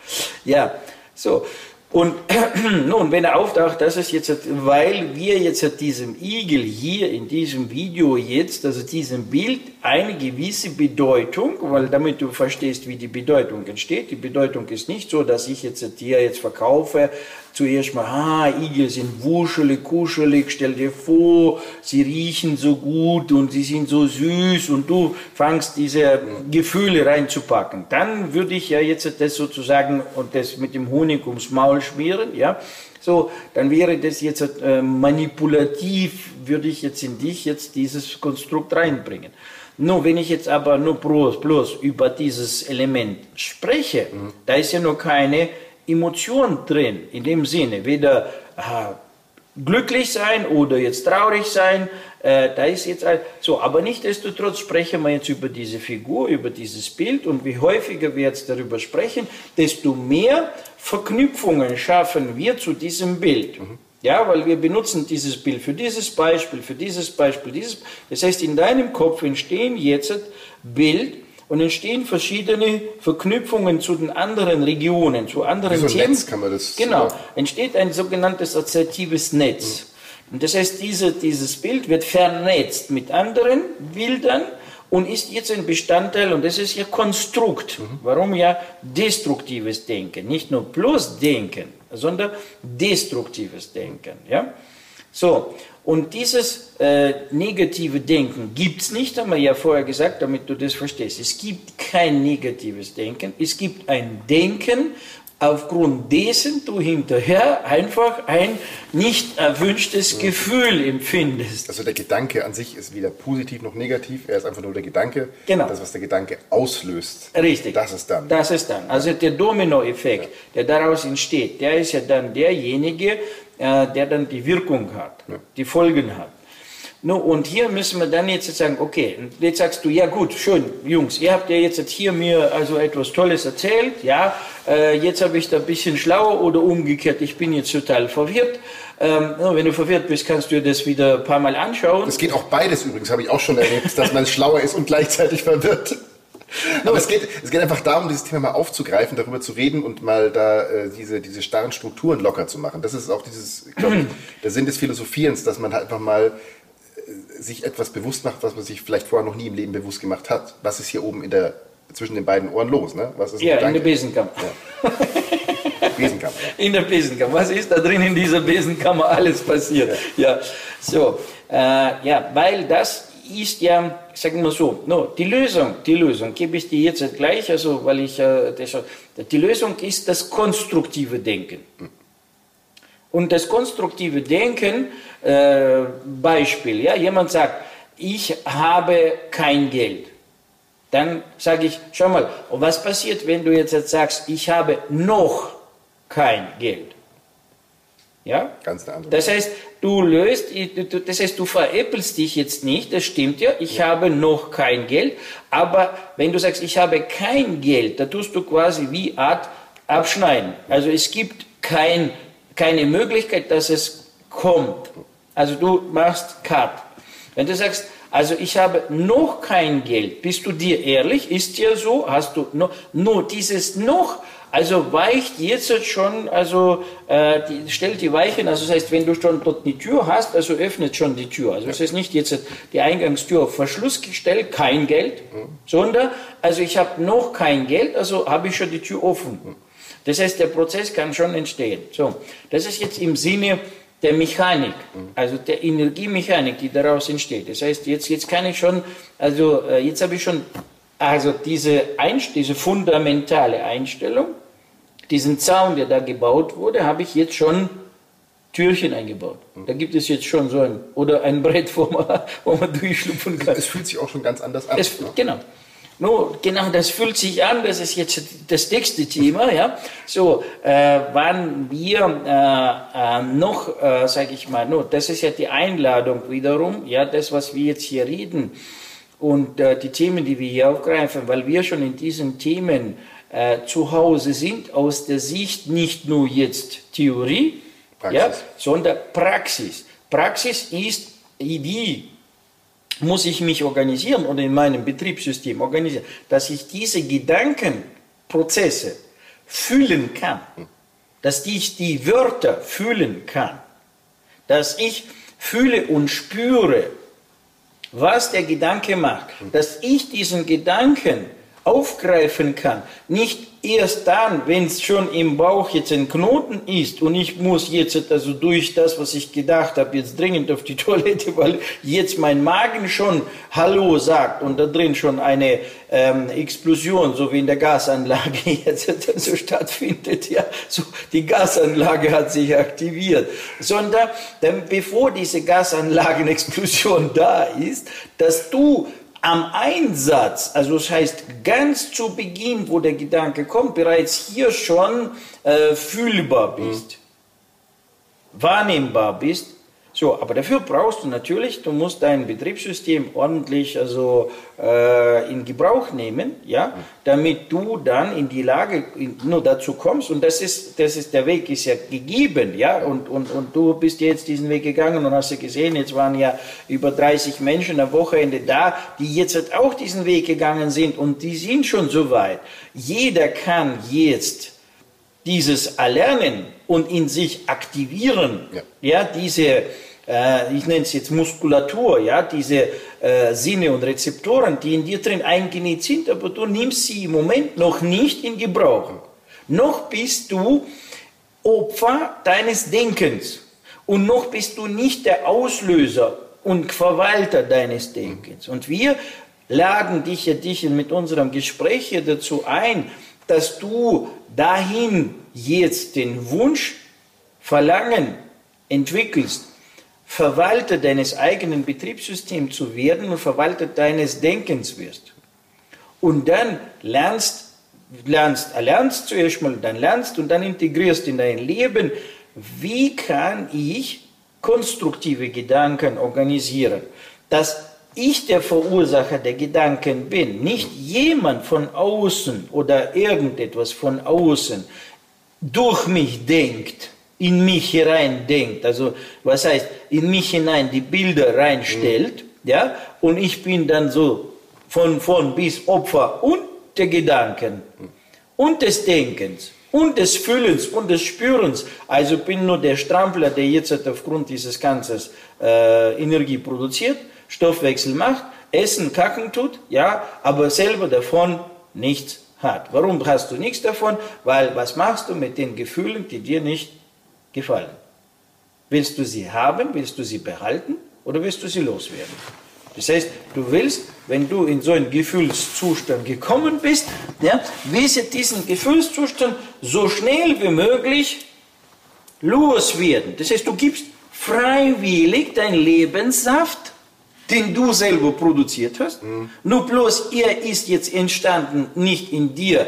Ja, so. Und nun, wenn er auftaucht, das ist jetzt, weil wir jetzt diesem Igel hier in diesem Video jetzt, also diesem Bild, eine gewisse Bedeutung, weil damit du verstehst, wie die Bedeutung entsteht. Die Bedeutung ist nicht so, dass ich jetzt dir jetzt verkaufe, zuerst mal, ah, Igel sind wuschelig, kuschelig, stell dir vor, sie riechen so gut und sie sind so süß und du fangst diese Gefühle reinzupacken. Dann würde ich ja jetzt das sozusagen und das mit dem Honig ums Maul schmieren, ja. So, dann wäre das jetzt äh, manipulativ, würde ich jetzt in dich jetzt dieses Konstrukt reinbringen. Nur wenn ich jetzt aber nur bloß, bloß über dieses Element spreche, da ist ja noch keine Emotion drin, in dem Sinne, weder ah, glücklich sein oder jetzt traurig sein. Äh, da ist jetzt ein, so, aber nichtsdestotrotz sprechen wir jetzt über diese Figur, über dieses Bild und wie häufiger wir jetzt darüber sprechen, desto mehr Verknüpfungen schaffen wir zu diesem Bild. Mhm. Ja, weil wir benutzen dieses Bild für dieses Beispiel, für dieses Beispiel, dieses. Das heißt, in deinem Kopf entstehen jetzt Bild und entstehen verschiedene Verknüpfungen zu den anderen Regionen, zu anderen Wie so Themen. Netz kann man das. Genau, Ja. entsteht ein sogenanntes assoziatives Netz. Und das heißt, diese, dieses Bild wird vernetzt mit anderen Bildern und ist jetzt ein Bestandteil, und das ist ja Konstrukt. Warum ja destruktives Denken? Nicht nur bloß Denken, sondern destruktives Denken. Ja? So, und dieses äh, negative Denken gibt es nicht, haben wir ja vorher gesagt, damit du das verstehst. Es gibt kein negatives Denken, es gibt ein Denken, aufgrund dessen du hinterher einfach ein nicht erwünschtes Gefühl empfindest. Also der Gedanke an sich ist weder positiv noch negativ, er ist einfach nur der Gedanke. Genau. Das, was der Gedanke auslöst. Richtig. Das ist dann. Das ist dann. Also der Dominoeffekt, der daraus entsteht, der ist ja dann derjenige, äh, der dann die Wirkung hat, die Folgen hat. No, und hier müssen wir dann jetzt sagen, okay, jetzt sagst du, ja gut, schön, Jungs, ihr habt ja jetzt hier mir also etwas Tolles erzählt, ja, äh, jetzt habe ich da ein bisschen schlauer oder umgekehrt, ich bin jetzt total verwirrt. Ähm, no, wenn du verwirrt bist, kannst du dir das wieder ein paar Mal anschauen. Es geht auch beides übrigens, habe ich auch schon erlebt, dass man schlauer ist und gleichzeitig verwirrt. Aber es geht, es geht einfach darum, dieses Thema mal aufzugreifen, darüber zu reden und mal da äh, diese, diese starren Strukturen locker zu machen. Das ist auch dieses, glaub ich, der Sinn des Philosophierens, dass man halt einfach mal äh, sich etwas bewusst macht, was man sich vielleicht vorher noch nie im Leben bewusst gemacht hat. Was ist hier oben in der, zwischen den beiden Ohren los? Ne? Was ist ja, in Gedanke? der Besenkammer. Besenkammer. In der Besenkammer. Was ist da drin in dieser Besenkammer alles passiert? Ja, so. Äh, ja, weil das ist ja, sagen wir so, no, die Lösung, die Lösung gebe ich dir jetzt gleich, also weil ich, äh, das, die Lösung ist das konstruktive Denken. Und das konstruktive Denken, äh, Beispiel, ja, jemand sagt, ich habe kein Geld. Dann sage ich, schau mal, was passiert, wenn du jetzt sagst, ich habe noch kein Geld? Ja? Ganz eine andere. Das heißt, du löst, das heißt, du veräppelst dich jetzt nicht, das stimmt ja, ich habe noch kein Geld, aber wenn du sagst, ich habe kein Geld, da tust du quasi wie Art abschneiden. Also es gibt kein, keine Möglichkeit, dass es kommt. Also du machst Cut. Wenn du sagst, also ich habe noch kein Geld, bist du dir ehrlich? Ist ja so? Hast du noch, nur dieses noch, also weicht jetzt schon, also äh, die, stellt die Weichen, also das heißt, wenn du schon dort die Tür hast, also öffnet schon die Tür. Also es ist nicht jetzt die Eingangstür auf Verschluss gestellt, kein Geld, sondern, also ich habe noch kein Geld, also habe ich schon die Tür offen. Das heißt, der Prozess kann schon entstehen. So, das ist jetzt im Sinne der Mechanik, also der Energiemechanik, die daraus entsteht. Das heißt, jetzt, jetzt kann ich schon, also äh, jetzt habe ich schon, also diese, Einst diese fundamentale Einstellung, diesen Zaun, der da gebaut wurde, habe ich jetzt schon Türchen eingebaut. Da gibt es jetzt schon so ein, oder ein Brett, wo man, wo man durchschlupfen kann. Es fühlt sich auch schon ganz anders an. Es, ne? genau. No, genau, das fühlt sich an, das ist jetzt das nächste Thema, ja. So, äh, wann wir äh, äh, noch, äh, sage ich mal, no, das ist ja die Einladung wiederum, ja, das, was wir jetzt hier reden und äh, die Themen, die wir hier aufgreifen, weil wir schon in diesen Themen äh, zu Hause sind, aus der Sicht nicht nur jetzt Theorie, Praxis. Ja, sondern Praxis. Praxis ist, wie muss ich mich organisieren oder in meinem Betriebssystem organisieren, dass ich diese Gedankenprozesse fühlen kann, dass ich die Wörter fühlen kann, dass ich fühle und spüre, was der Gedanke macht, dass ich diesen Gedanken aufgreifen kann, nicht erst dann, wenn es schon im Bauch jetzt ein Knoten ist und ich muss jetzt also durch das, was ich gedacht habe, jetzt dringend auf die Toilette, weil jetzt mein Magen schon Hallo sagt und da drin schon eine ähm, Explosion, so wie in der Gasanlage jetzt so stattfindet, ja, so die Gasanlage hat sich aktiviert, sondern dann, bevor diese Gasanlagenexplosion da ist, dass du am Einsatz, also das heißt ganz zu Beginn, wo der Gedanke kommt, bereits hier schon äh, fühlbar bist. wahrnehmbar bist, so, aber dafür brauchst du natürlich, du musst dein Betriebssystem ordentlich also, äh, in Gebrauch nehmen, ja, damit du dann in die Lage in, nur dazu kommst. Und das ist, das ist, der Weg ist ja gegeben, ja, und, und, und du bist jetzt diesen Weg gegangen und hast ja gesehen, jetzt waren ja über 30 Menschen am Wochenende da, die jetzt halt auch diesen Weg gegangen sind und die sind schon so weit. Jeder kann jetzt dieses Erlernen und in sich aktivieren, ja, ja diese, äh, ich nenne es jetzt Muskulatur, ja, diese äh, Sinne und Rezeptoren, die in dir drin eingenäht sind, aber du nimmst sie im Moment noch nicht in Gebrauch. Noch bist du Opfer deines Denkens und noch bist du nicht der Auslöser und Verwalter deines Denkens. Und wir laden dich, ja, dich mit unserem Gespräch hier dazu ein, dass du dahin jetzt den Wunsch, Verlangen entwickelst, Verwalter deines eigenen Betriebssystems zu werden und Verwalter deines Denkens wirst. Und dann lernst, lernst, erlernst zuerst mal, dann lernst und dann integrierst in dein Leben, wie kann ich konstruktive Gedanken organisieren, dass ich der Verursacher der Gedanken bin, nicht jemand von außen oder irgendetwas von außen durch mich denkt, in mich hinein denkt, also was heißt, in mich hinein die Bilder reinstellt, mhm. ja, und ich bin dann so von, von bis Opfer und der Gedanken mhm. und des Denkens und des Fühlens und des Spürens. Also bin nur der Strampler, der jetzt aufgrund dieses Ganzen äh, Energie produziert Stoffwechsel macht, Essen, Kacken tut, ja, aber selber davon nichts hat. Warum hast du nichts davon? Weil was machst du mit den Gefühlen, die dir nicht gefallen? Willst du sie haben, willst du sie behalten oder willst du sie loswerden? Das heißt, du willst, wenn du in so einen Gefühlszustand gekommen bist, ja, willst du diesen Gefühlszustand so schnell wie möglich loswerden. Das heißt, du gibst freiwillig deinen Lebenssaft den du selber produziert hast. Mhm. Nur bloß er ist jetzt entstanden nicht in dir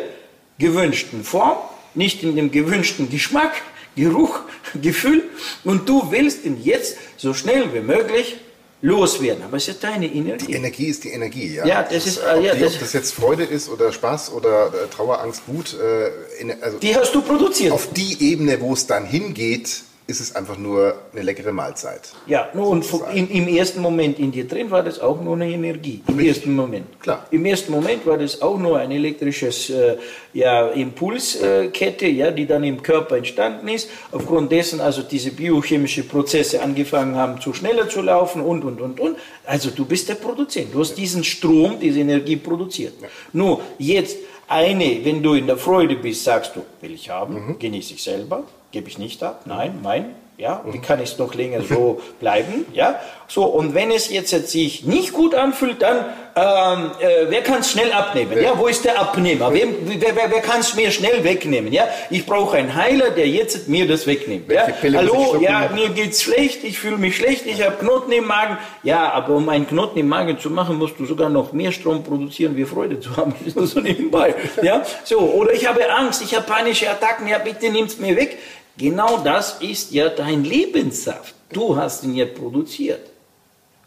gewünschten Form, nicht in dem gewünschten Geschmack, Geruch, Gefühl. Und du willst ihn jetzt so schnell wie möglich loswerden. Aber es ist ja deine Energie. Die Energie ist die Energie, ja. Ja, das ist, ob, ja, die, das, ob das jetzt Freude ist oder Spaß oder äh, Trauer, Angst, Wut. Äh, also die hast du produziert. Auf die Ebene, wo es dann hingeht, ist es einfach nur eine leckere Mahlzeit. Ja, und im, im, ersten Moment in dir drin war das auch nur eine Energie. Im Richtig. ersten Moment. Klar. Im ersten Moment war das auch nur eine elektrische äh, ja, Impulskette, ja, die dann im Körper entstanden ist. Aufgrund dessen also diese biochemischen Prozesse angefangen haben, zu schneller zu laufen und, und, und, und. Also du bist der Produzent. Du hast diesen Strom, diese Energie produziert. Ja. Nur jetzt eine, wenn du in der Freude bist, sagst du, will ich haben, mhm. genieße ich selber gebe ich nicht ab. Nein, mein, ja, wie kann es noch länger so bleiben, ja? So, und wenn es jetzt sich nicht gut anfühlt, dann, ähm, äh, wer kann es schnell abnehmen, ja. Wo ist der Abnehmer? Wer, wer, wer, wer kann es mir schnell wegnehmen, ja? Ich brauche einen Heiler, der jetzt mir das wegnimmt, ja? Hallo, ja, mir geht's schlecht, ich fühle mich schlecht, ich habe Knoten im Magen. Ja, aber um einen Knoten im Magen zu machen, musst du sogar noch mehr Strom produzieren, wie Freude zu haben. So nebenbei, ja? So, oder ich habe Angst, ich habe panische Attacken, ja, bitte nimm's mir weg. Genau das ist ja dein Lebenssaft. Du hast ihn ja produziert.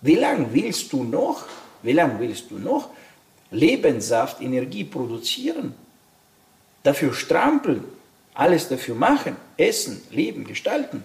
Wie lange willst du noch, wie lange willst du noch Lebenssaft, Energie produzieren? Dafür strampeln, alles dafür machen, essen, leben, gestalten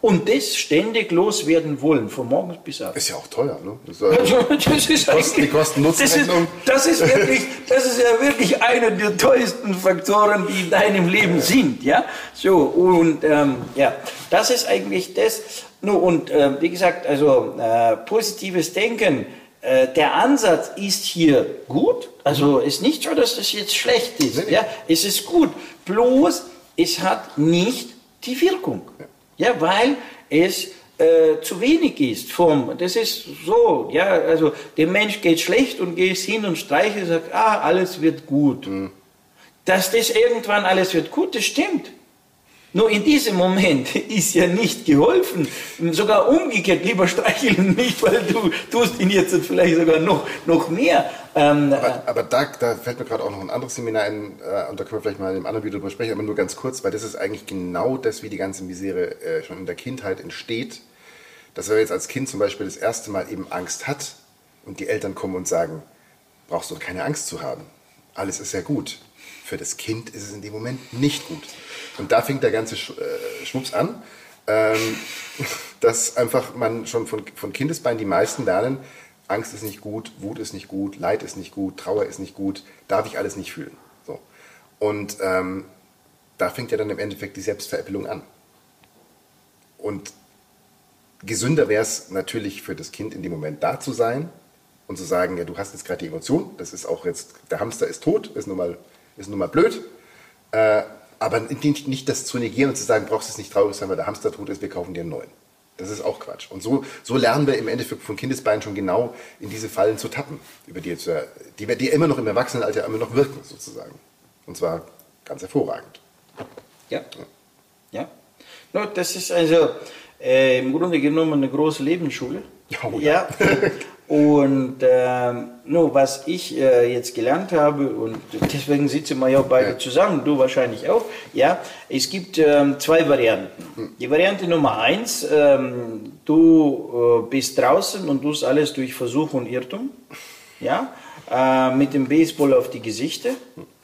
und das ständig loswerden wollen, von morgens bis abends. Ist ja auch teuer, ne? Das, also, das ist Kosten, die kosten das ist, das ist wirklich, das ist ja wirklich einer der teuersten Faktoren, die in deinem Leben sind, ja? So, und, ähm, ja, das ist eigentlich das. Nur, und, äh, wie gesagt, also, äh, positives Denken, äh, der Ansatz ist hier gut, also ist nicht so, dass das jetzt schlecht ist, nee. ja? Es ist gut, bloß es hat nicht die Wirkung. Ja. Ja, weil es äh, zu wenig ist vom, das ist so, ja, also dem Mensch geht schlecht und gehst hin und streiche und sagt, ah, alles wird gut. Mhm. Dass das irgendwann alles wird gut, das stimmt. Nur in diesem Moment ist ja nicht geholfen. Sogar umgekehrt, lieber streicheln nicht, weil du tust ihn jetzt vielleicht sogar noch, noch mehr. Ähm, aber, aber da, da, fällt mir gerade auch noch ein anderes Seminar ein, äh, und da können wir vielleicht mal in einem anderen Video drüber sprechen, aber nur ganz kurz, weil das ist eigentlich genau das, wie die ganze Misere äh, schon in der Kindheit entsteht. Dass er jetzt als Kind zum Beispiel das erste Mal eben Angst hat und die Eltern kommen und sagen, brauchst du keine Angst zu haben. Alles ist ja gut. Für das Kind ist es in dem Moment nicht gut. Und da fängt der ganze äh, Schwupps an, ähm, dass einfach man schon von, von Kindesbein die meisten lernen, Angst ist nicht gut, Wut ist nicht gut, Leid ist nicht gut, Trauer ist nicht gut, darf ich alles nicht fühlen. So. Und ähm, da fängt ja dann im Endeffekt die Selbstveräppelung an. Und gesünder wäre es natürlich für das Kind in dem Moment da zu sein und zu sagen, ja, du hast jetzt gerade die Emotion, das ist auch jetzt, der Hamster ist tot, ist nun mal, ist nun mal blöd. Äh, aber nicht, nicht das zu negieren und zu sagen, brauchst du es nicht traurig sein, weil der Hamster tot ist, wir kaufen dir einen neuen. Das ist auch Quatsch. Und so, so lernen wir im Endeffekt von Kindesbeinen schon genau in diese Fallen zu tappen, über die, jetzt, die, die immer noch im Erwachsenenalter immer noch wirken, sozusagen. Und zwar ganz hervorragend. Ja. Ja. ja. No, das ist also äh, im Grunde genommen eine große Lebensschule. Oh, ja. ja. Und äh, no, was ich äh, jetzt gelernt habe, und deswegen sitzen wir ja beide ja. zusammen, du wahrscheinlich auch, ja, es gibt ähm, zwei Varianten. Hm. Die Variante Nummer eins, ähm, du äh, bist draußen und tust alles durch Versuch und Irrtum, ja, äh, mit dem Baseball auf die Gesichter,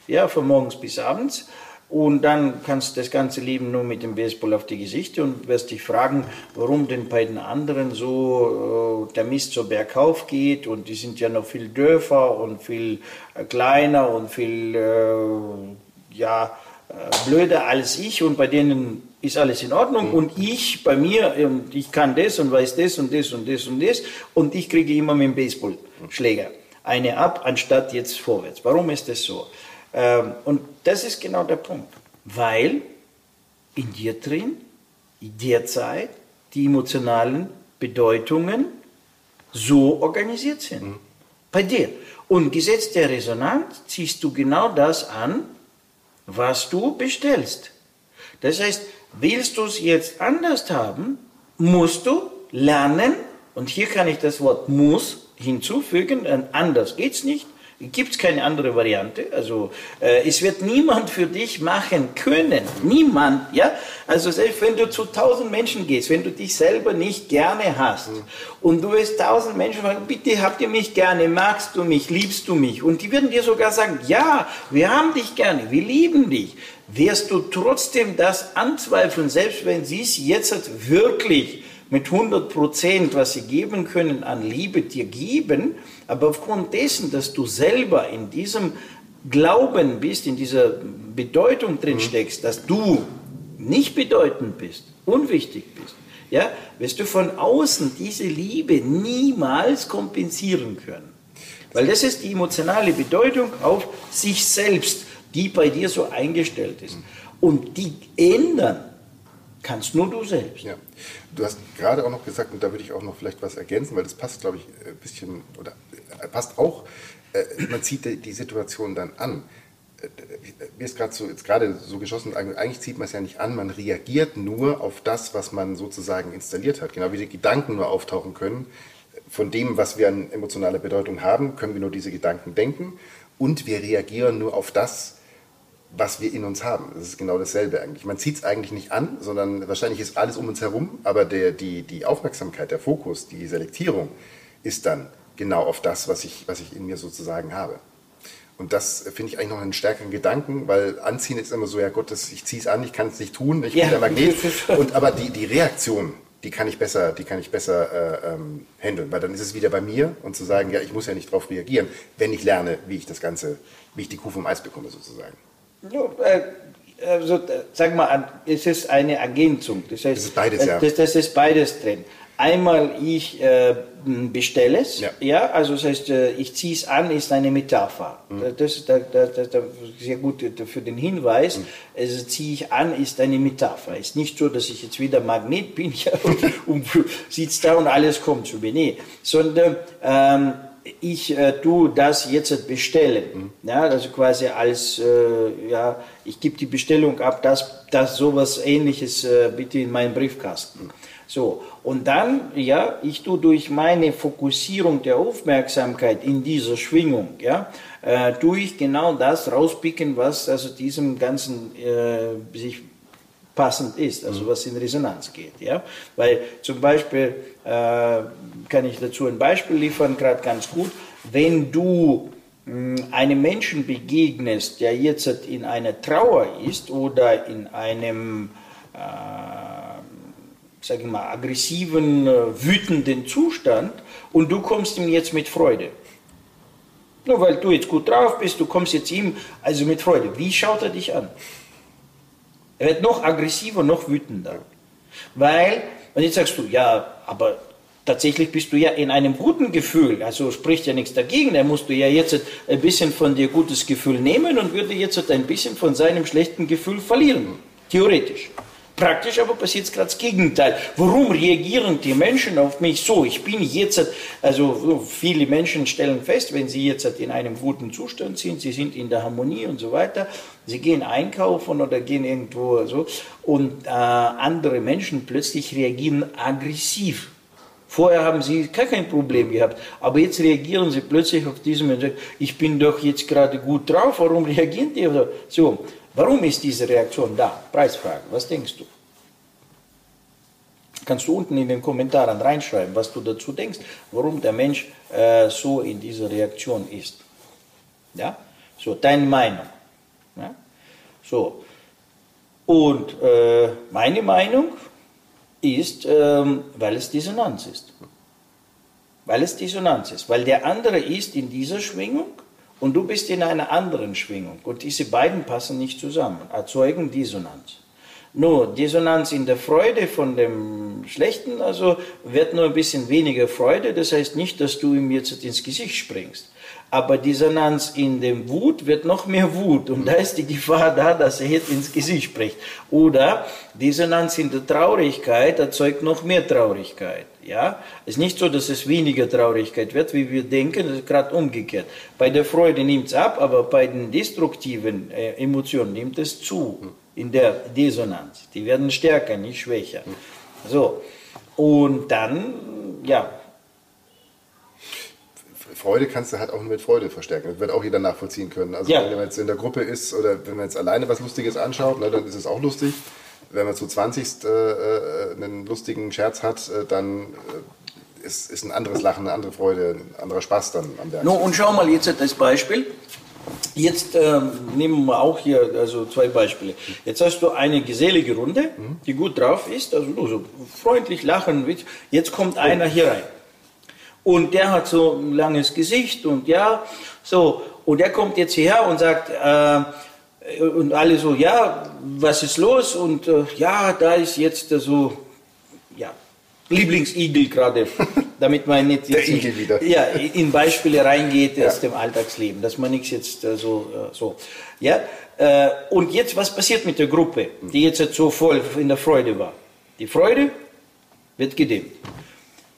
ja, von morgens bis abends. Und dann kannst du das ganze Leben nur mit dem Baseball auf die Gesichter und wirst dich fragen, warum denn bei den anderen so äh, der Mist so bergauf geht und die sind ja noch viel dörfer und viel äh, kleiner und viel äh, ja, äh, blöder als ich und bei denen ist alles in Ordnung mhm. und ich bei mir, ich kann das und weiß das und das und das und das und ich kriege immer mit dem Baseballschläger eine ab, anstatt jetzt vorwärts. Warum ist das so? Ähm, und das ist genau der Punkt, weil in dir drin derzeit die emotionalen Bedeutungen so organisiert sind. Mhm. Bei dir. Und Gesetz der Resonanz ziehst du genau das an, was du bestellst. Das heißt, willst du es jetzt anders haben, musst du lernen, und hier kann ich das Wort muss hinzufügen, denn anders geht es nicht, gibt es keine andere Variante. Also äh, es wird niemand für dich machen können. Niemand, ja. Also selbst wenn du zu tausend Menschen gehst, wenn du dich selber nicht gerne hast mhm. und du wirst tausend Menschen fragen, bitte habt ihr mich gerne, magst du mich, liebst du mich? Und die werden dir sogar sagen, ja, wir haben dich gerne, wir lieben dich. Wirst du trotzdem das anzweifeln, selbst wenn sie es jetzt wirklich mit 100 Prozent, was sie geben können, an Liebe dir geben, aber aufgrund dessen, dass du selber in diesem Glauben bist, in dieser Bedeutung drin mhm. steckst, dass du nicht bedeutend bist, unwichtig bist, ja, wirst du von außen diese Liebe niemals kompensieren können. Weil das ist die emotionale Bedeutung auf sich selbst, die bei dir so eingestellt ist. Mhm. Und die ändern kannst nur du selbst. Ja. Du hast gerade auch noch gesagt, und da würde ich auch noch vielleicht was ergänzen, weil das passt, glaube ich, ein bisschen, oder passt auch, äh, man zieht die Situation dann an. Äh, mir ist gerade so, jetzt gerade so geschossen, eigentlich zieht man es ja nicht an, man reagiert nur auf das, was man sozusagen installiert hat. Genau wie die Gedanken nur auftauchen können. Von dem, was wir an emotionaler Bedeutung haben, können wir nur diese Gedanken denken und wir reagieren nur auf das, was wir in uns haben. Das ist genau dasselbe eigentlich. Man zieht es eigentlich nicht an, sondern wahrscheinlich ist alles um uns herum, aber der, die, die Aufmerksamkeit, der Fokus, die Selektierung ist dann genau auf das, was ich, was ich in mir sozusagen habe. Und das finde ich eigentlich noch einen stärkeren Gedanken, weil Anziehen ist immer so, ja Gott, das, ich ziehe es an, ich kann es nicht tun, ich ja. bin der Magnet. Und, aber die, die Reaktion, die kann ich besser, die kann ich besser äh, ähm, handeln, weil dann ist es wieder bei mir und zu sagen, ja, ich muss ja nicht darauf reagieren, wenn ich lerne, wie ich das Ganze, wie ich die Kuh vom Eis bekomme sozusagen. Äh, also, sag mal, es ist eine Ergänzung. Das heißt, das ist beides, ja. Das, das ist beides drin. Einmal ich äh, bestelle es, ja. ja. also das heißt, äh, ich ziehe es an, ist eine Metapher. Mhm. Das ist da, da, da, sehr gut für den Hinweis. Mhm. Also ziehe ich an, ist eine Metapher. Ist nicht so, dass ich jetzt wieder Magnet bin ja, und, und sitze da und alles kommt zu mir. Nee, sondern ähm, ich äh, tue das jetzt bestellen. Mhm. Ja, also quasi als, äh, ja, ich gebe die Bestellung ab, dass, dass sowas ähnliches äh, bitte in meinen Briefkasten. Mhm. So, und dann, ja, ich tue durch meine Fokussierung der Aufmerksamkeit in dieser Schwingung, ja, äh, tue ich genau das rauspicken, was also diesem ganzen äh, sich passend ist, also mhm. was in Resonanz geht. Ja? Weil zum Beispiel äh, kann ich dazu ein Beispiel liefern, gerade ganz gut, wenn du mh, hm, einem Menschen begegnest, der jetzt in einer Trauer ist oder in einem äh, sage ich mal, aggressiven, äh, wütenden Zustand und du kommst ihm jetzt mit Freude. Nur weil du jetzt gut drauf bist, du kommst jetzt ihm also mit Freude. Wie schaut er dich an? Er wird noch aggressiver, noch wütender. Weil, und jetzt sagst du, ja, aber tatsächlich bist du ja in einem guten Gefühl, also spricht ja nichts dagegen, er musste ja jetzt ein bisschen von dir gutes Gefühl nehmen und würde jetzt ein bisschen von seinem schlechten Gefühl verlieren, theoretisch. Praktisch aber passiert gerade das Gegenteil. Warum reagieren die Menschen auf mich so? Ich bin jetzt, also viele Menschen stellen fest, wenn sie jetzt in einem guten Zustand sind, sie sind in der Harmonie und so weiter, sie gehen einkaufen oder gehen irgendwo so und äh, andere Menschen plötzlich reagieren aggressiv. Vorher haben sie gar kein Problem gehabt, aber jetzt reagieren sie plötzlich auf diesen Menschen. Ich bin doch jetzt gerade gut drauf, warum reagieren die so? Warum ist diese Reaktion da? Preisfrage, was denkst du? Kannst du unten in den Kommentaren reinschreiben, was du dazu denkst, warum der Mensch äh, so in dieser Reaktion ist. Ja? So, deine Meinung. Ja? So. Und äh, meine Meinung ist, ähm, weil es Dissonanz ist. Weil es Dissonanz ist. Weil der andere ist in dieser Schwingung und du bist in einer anderen Schwingung und diese beiden passen nicht zusammen, erzeugen Dissonanz. Nur Dissonanz in der Freude von dem Schlechten, also wird nur ein bisschen weniger Freude, das heißt nicht, dass du ihm jetzt ins Gesicht springst. Aber Dissonanz in dem Wut wird noch mehr Wut und da ist die Gefahr da, dass er jetzt ins Gesicht spricht. Oder Dissonanz in der Traurigkeit erzeugt noch mehr Traurigkeit. Ja, ist nicht so, dass es weniger Traurigkeit wird, wie wir denken, das ist gerade umgekehrt. Bei der Freude nimmt es ab, aber bei den destruktiven äh, Emotionen nimmt es zu in der Dissonanz. Die werden stärker, nicht schwächer. So, und dann, ja, Freude kannst du halt auch nur mit Freude verstärken. Das wird auch jeder nachvollziehen können. Also ja. wenn man jetzt in der Gruppe ist oder wenn man jetzt alleine was Lustiges anschaut, ne, dann ist es auch lustig. Wenn man zu 20. Äh, äh, einen lustigen Scherz hat, äh, dann äh, ist, ist ein anderes Lachen, eine andere Freude, ein anderer Spaß dann am Werk. No, und schau mal jetzt das Beispiel. Jetzt ähm, nehmen wir auch hier also zwei Beispiele. Jetzt hast du eine gesellige Runde, die gut drauf ist, also so freundlich lachen. Jetzt kommt einer hier rein. Und der hat so ein langes Gesicht und ja, so. Und der kommt jetzt hierher und sagt, äh, und alle so, ja, was ist los? Und äh, ja, da ist jetzt äh, so, ja, Lieblingsigel gerade, damit man nicht jetzt in, ja, in Beispiele reingeht ja. aus dem Alltagsleben, dass man nichts jetzt äh, so, äh, so, ja. Äh, und jetzt, was passiert mit der Gruppe, die jetzt so voll in der Freude war? Die Freude wird gedimmt.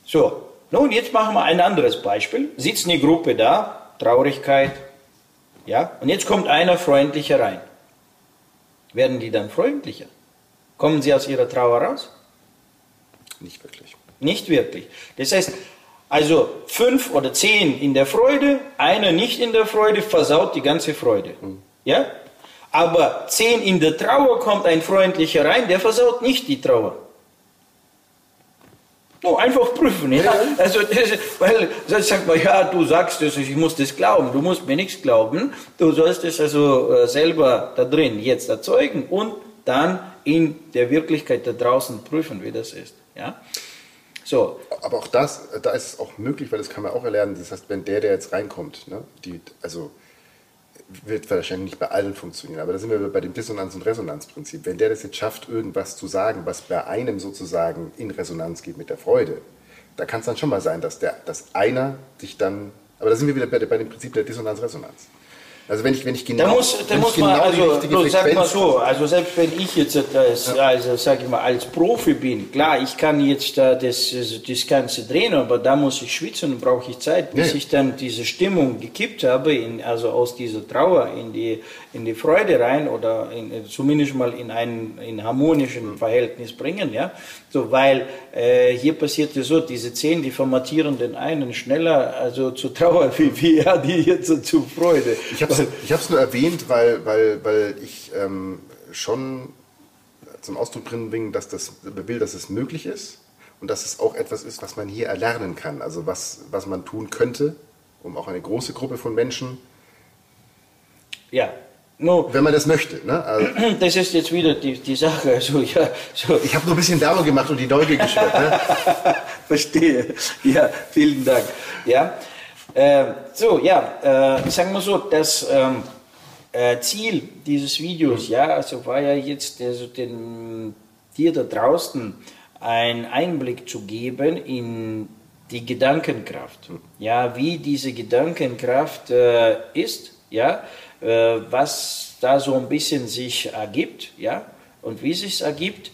So, nun, jetzt machen wir ein anderes Beispiel. Sitzt eine Gruppe da, Traurigkeit, ja, und jetzt kommt einer freundlicher rein. Werden die dann freundlicher? Kommen sie aus ihrer Trauer raus? Nicht wirklich. Nicht wirklich. Das heißt, also fünf oder zehn in der Freude, einer nicht in der Freude, versaut die ganze Freude. Mhm. Ja? Aber zehn in der Trauer kommt ein freundlicher rein, der versaut nicht die Trauer. No, einfach prüfen. Ja? Also, weil sonst sagt man, ja, du sagst es, ich muss das glauben. Du musst mir nichts glauben. Du sollst es also äh, selber da drin jetzt erzeugen und dann in der Wirklichkeit da draußen prüfen, wie das ist. Ja? So. Aber auch das, da ist es auch möglich, weil das kann man auch erlernen. Das heißt, wenn der, der jetzt reinkommt, ne, die, also wird wahrscheinlich nicht bei allen funktionieren, aber da sind wir bei dem Dissonanz- und Resonanzprinzip. Wenn der das jetzt schafft, irgendwas zu sagen, was bei einem sozusagen in Resonanz geht mit der Freude, da kann es dann schon mal sein, dass, der, dass einer sich dann, aber da sind wir wieder bei, bei dem Prinzip der Dissonanz-Resonanz. Also wenn ich, wenn ich genau, Da muss, da wenn muss ich man, genau die also so, sag mal so, also selbst wenn ich jetzt als, also sag ich mal, als Profi bin, klar, ich kann jetzt da das, das Ganze drehen, aber da muss ich schwitzen und brauche ich Zeit, bis Ja, ja. ich dann diese Stimmung gekippt habe, in, also aus dieser Trauer in die, in die Freude rein oder in, zumindest mal in ein in harmonischen Verhältnis bringen, ja, so, weil äh, hier passiert ja so, diese zehn, die formatieren den einen schneller, also zur Trauer, wie, wie ja, die jetzt so zur Freude. Ich habe es ich hab's nur erwähnt, weil, weil, weil ich ähm, schon zum Ausdruck bringen will, dass das will, dass es möglich ist und dass es auch etwas ist, was man hier erlernen kann. Also was, was man tun könnte, um auch eine große Gruppe von Menschen, Ja, no, wenn man das möchte. Ne? Also, das ist jetzt wieder die, die Sache. Also, ja, so, ich habe nur ein bisschen Werbung gemacht und die Neugier geschürt. Ne? verstehe. Ja, vielen Dank. Ja, äh, so, ja, äh, sagen wir so, das ähm, äh, Ziel dieses Videos, ja, also war ja jetzt also den, dir da draußen einen Einblick zu geben in die Gedankenkraft. Ja, wie diese Gedankenkraft äh, ist, ja, äh, was da so ein bisschen sich ergibt, ja, und wie sich ergibt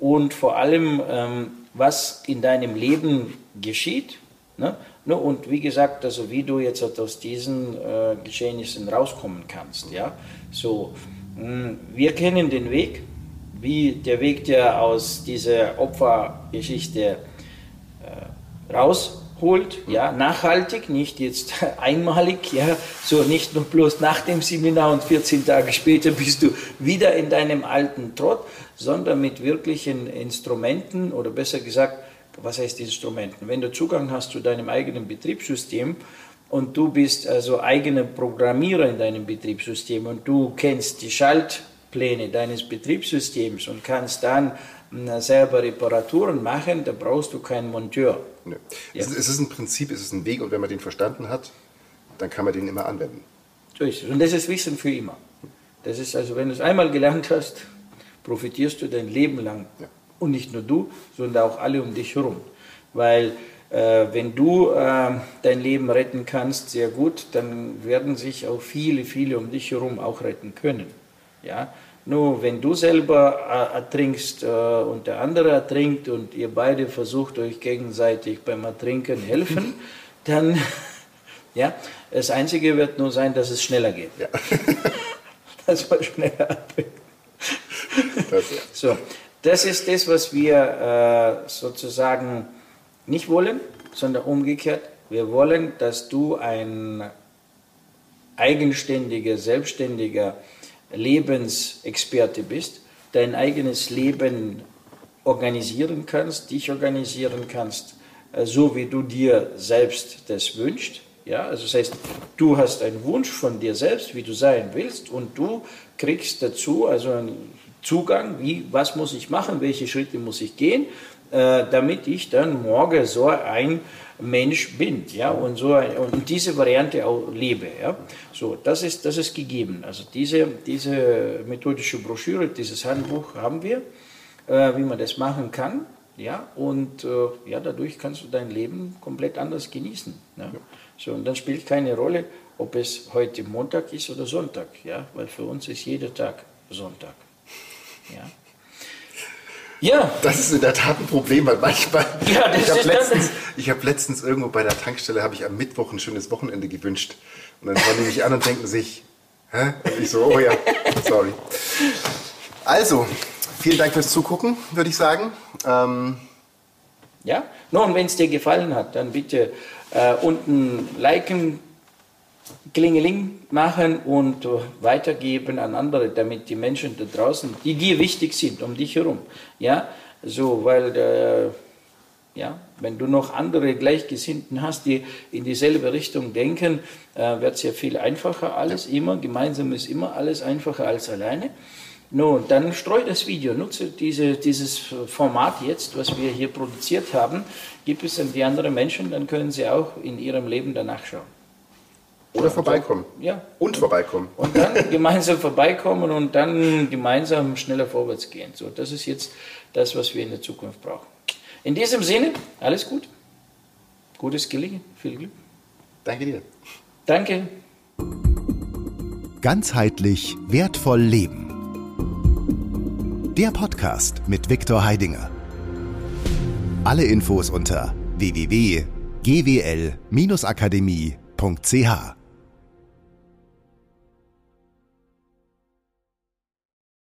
und vor allem, ähm, was in deinem Leben geschieht. Ne? Ne? Und wie gesagt, also wie du jetzt halt aus diesen äh, Geschehnissen rauskommen kannst. Ja? So, mh, wir kennen den Weg, wie der Weg, der aus dieser Opfergeschichte äh, rausholt, ja, nachhaltig, nicht jetzt einmalig, ja, so nicht nur bloß nach dem Seminar und 14 Tage später bist du wieder in deinem alten Trott, sondern mit wirklichen Instrumenten oder besser gesagt, was heißt Instrumenten? Wenn du Zugang hast zu deinem eigenen Betriebssystem und du bist also eigener Programmierer in deinem Betriebssystem und du kennst die Schaltpläne deines Betriebssystems und kannst dann mh, selber Reparaturen machen, da brauchst du keinen Monteur. Es, ist, es ist ein Prinzip, es ist ein Weg und wenn man den verstanden hat, dann kann man den immer anwenden. So ist es. Und das ist Wissen für immer. Das ist also, wenn du es einmal gelernt hast, profitierst du dein Leben lang. Ja. Und nicht nur du, sondern auch alle um dich herum. Weil äh, wenn du äh, dein Leben retten kannst, sehr gut, dann werden sich auch viele, viele um dich herum auch retten können. Ja? Nur wenn du selber äh, ertrinkst äh, und der andere ertrinkt und ihr beide versucht euch gegenseitig beim Ertrinken helfen, dann ja, das Einzige wird nur sein, dass es schneller geht. Ja. dass man schneller ertrinkt. Das, ja. So, das ist das, was wir äh, sozusagen nicht wollen, sondern umgekehrt. Wir wollen, dass du ein eigenständiger, selbstständiger Lebensexperte bist, dein eigenes Leben organisieren kannst, dich organisieren kannst, äh, so wie du dir selbst das wünschst. Ja, also das heißt, du hast einen Wunsch von dir selbst, wie du sein willst, und du kriegst dazu also einen Zugang, wie, was muss ich machen, welche Schritte muss ich gehen, äh, damit ich dann morgen so ein Mensch bin, ja, und so ein, und diese Variante auch lebe, ja. So, das ist, das ist gegeben. Also diese, diese methodische Broschüre, dieses Handbuch haben wir, äh, wie man das machen kann, ja, und äh, ja, dadurch kannst du dein Leben komplett anders genießen. Ne? So, und dann spielt keine Rolle, ob es heute Montag ist oder Sonntag, ja, weil für uns ist jeder Tag Sonntag. Ja. Ja, Das ist in der Tat ein Problem, weil manchmal. Ja, das ich habe letztens, ich hab letztens irgendwo bei der Tankstelle habe ich am Mittwoch ein schönes Wochenende gewünscht. Und dann schauen die mich an und denken sich, hä? Und ich so, oh ja, sorry. Also, vielen Dank fürs Zugucken, würde ich sagen. Ähm, Ja, nun, wenn es dir gefallen hat, dann bitte äh, unten liken, Klingeling machen und äh, weitergeben an andere, damit die Menschen da draußen, die dir wichtig sind, um dich herum, ja, so, weil, äh, ja, wenn du noch andere Gleichgesinnten hast, die in dieselbe Richtung denken, äh, wird es ja viel einfacher alles, immer, gemeinsam ist immer alles einfacher als alleine. Nun, dann streu das Video, nutze diese, dieses Format jetzt, was wir hier produziert haben, gib es an die anderen Menschen, dann können sie auch in ihrem Leben danach schauen. Oder vorbeikommen. Ja. Und vorbeikommen. Und dann gemeinsam vorbeikommen und dann gemeinsam schneller vorwärts gehen. So, das ist jetzt das, was wir in der Zukunft brauchen. In diesem Sinne, alles gut. Gutes Gelingen, viel Glück. Danke dir. Danke. Ganzheitlich wertvoll leben. Der Podcast mit Viktor Heidinger. Alle Infos unter www.gwl-akademie.ch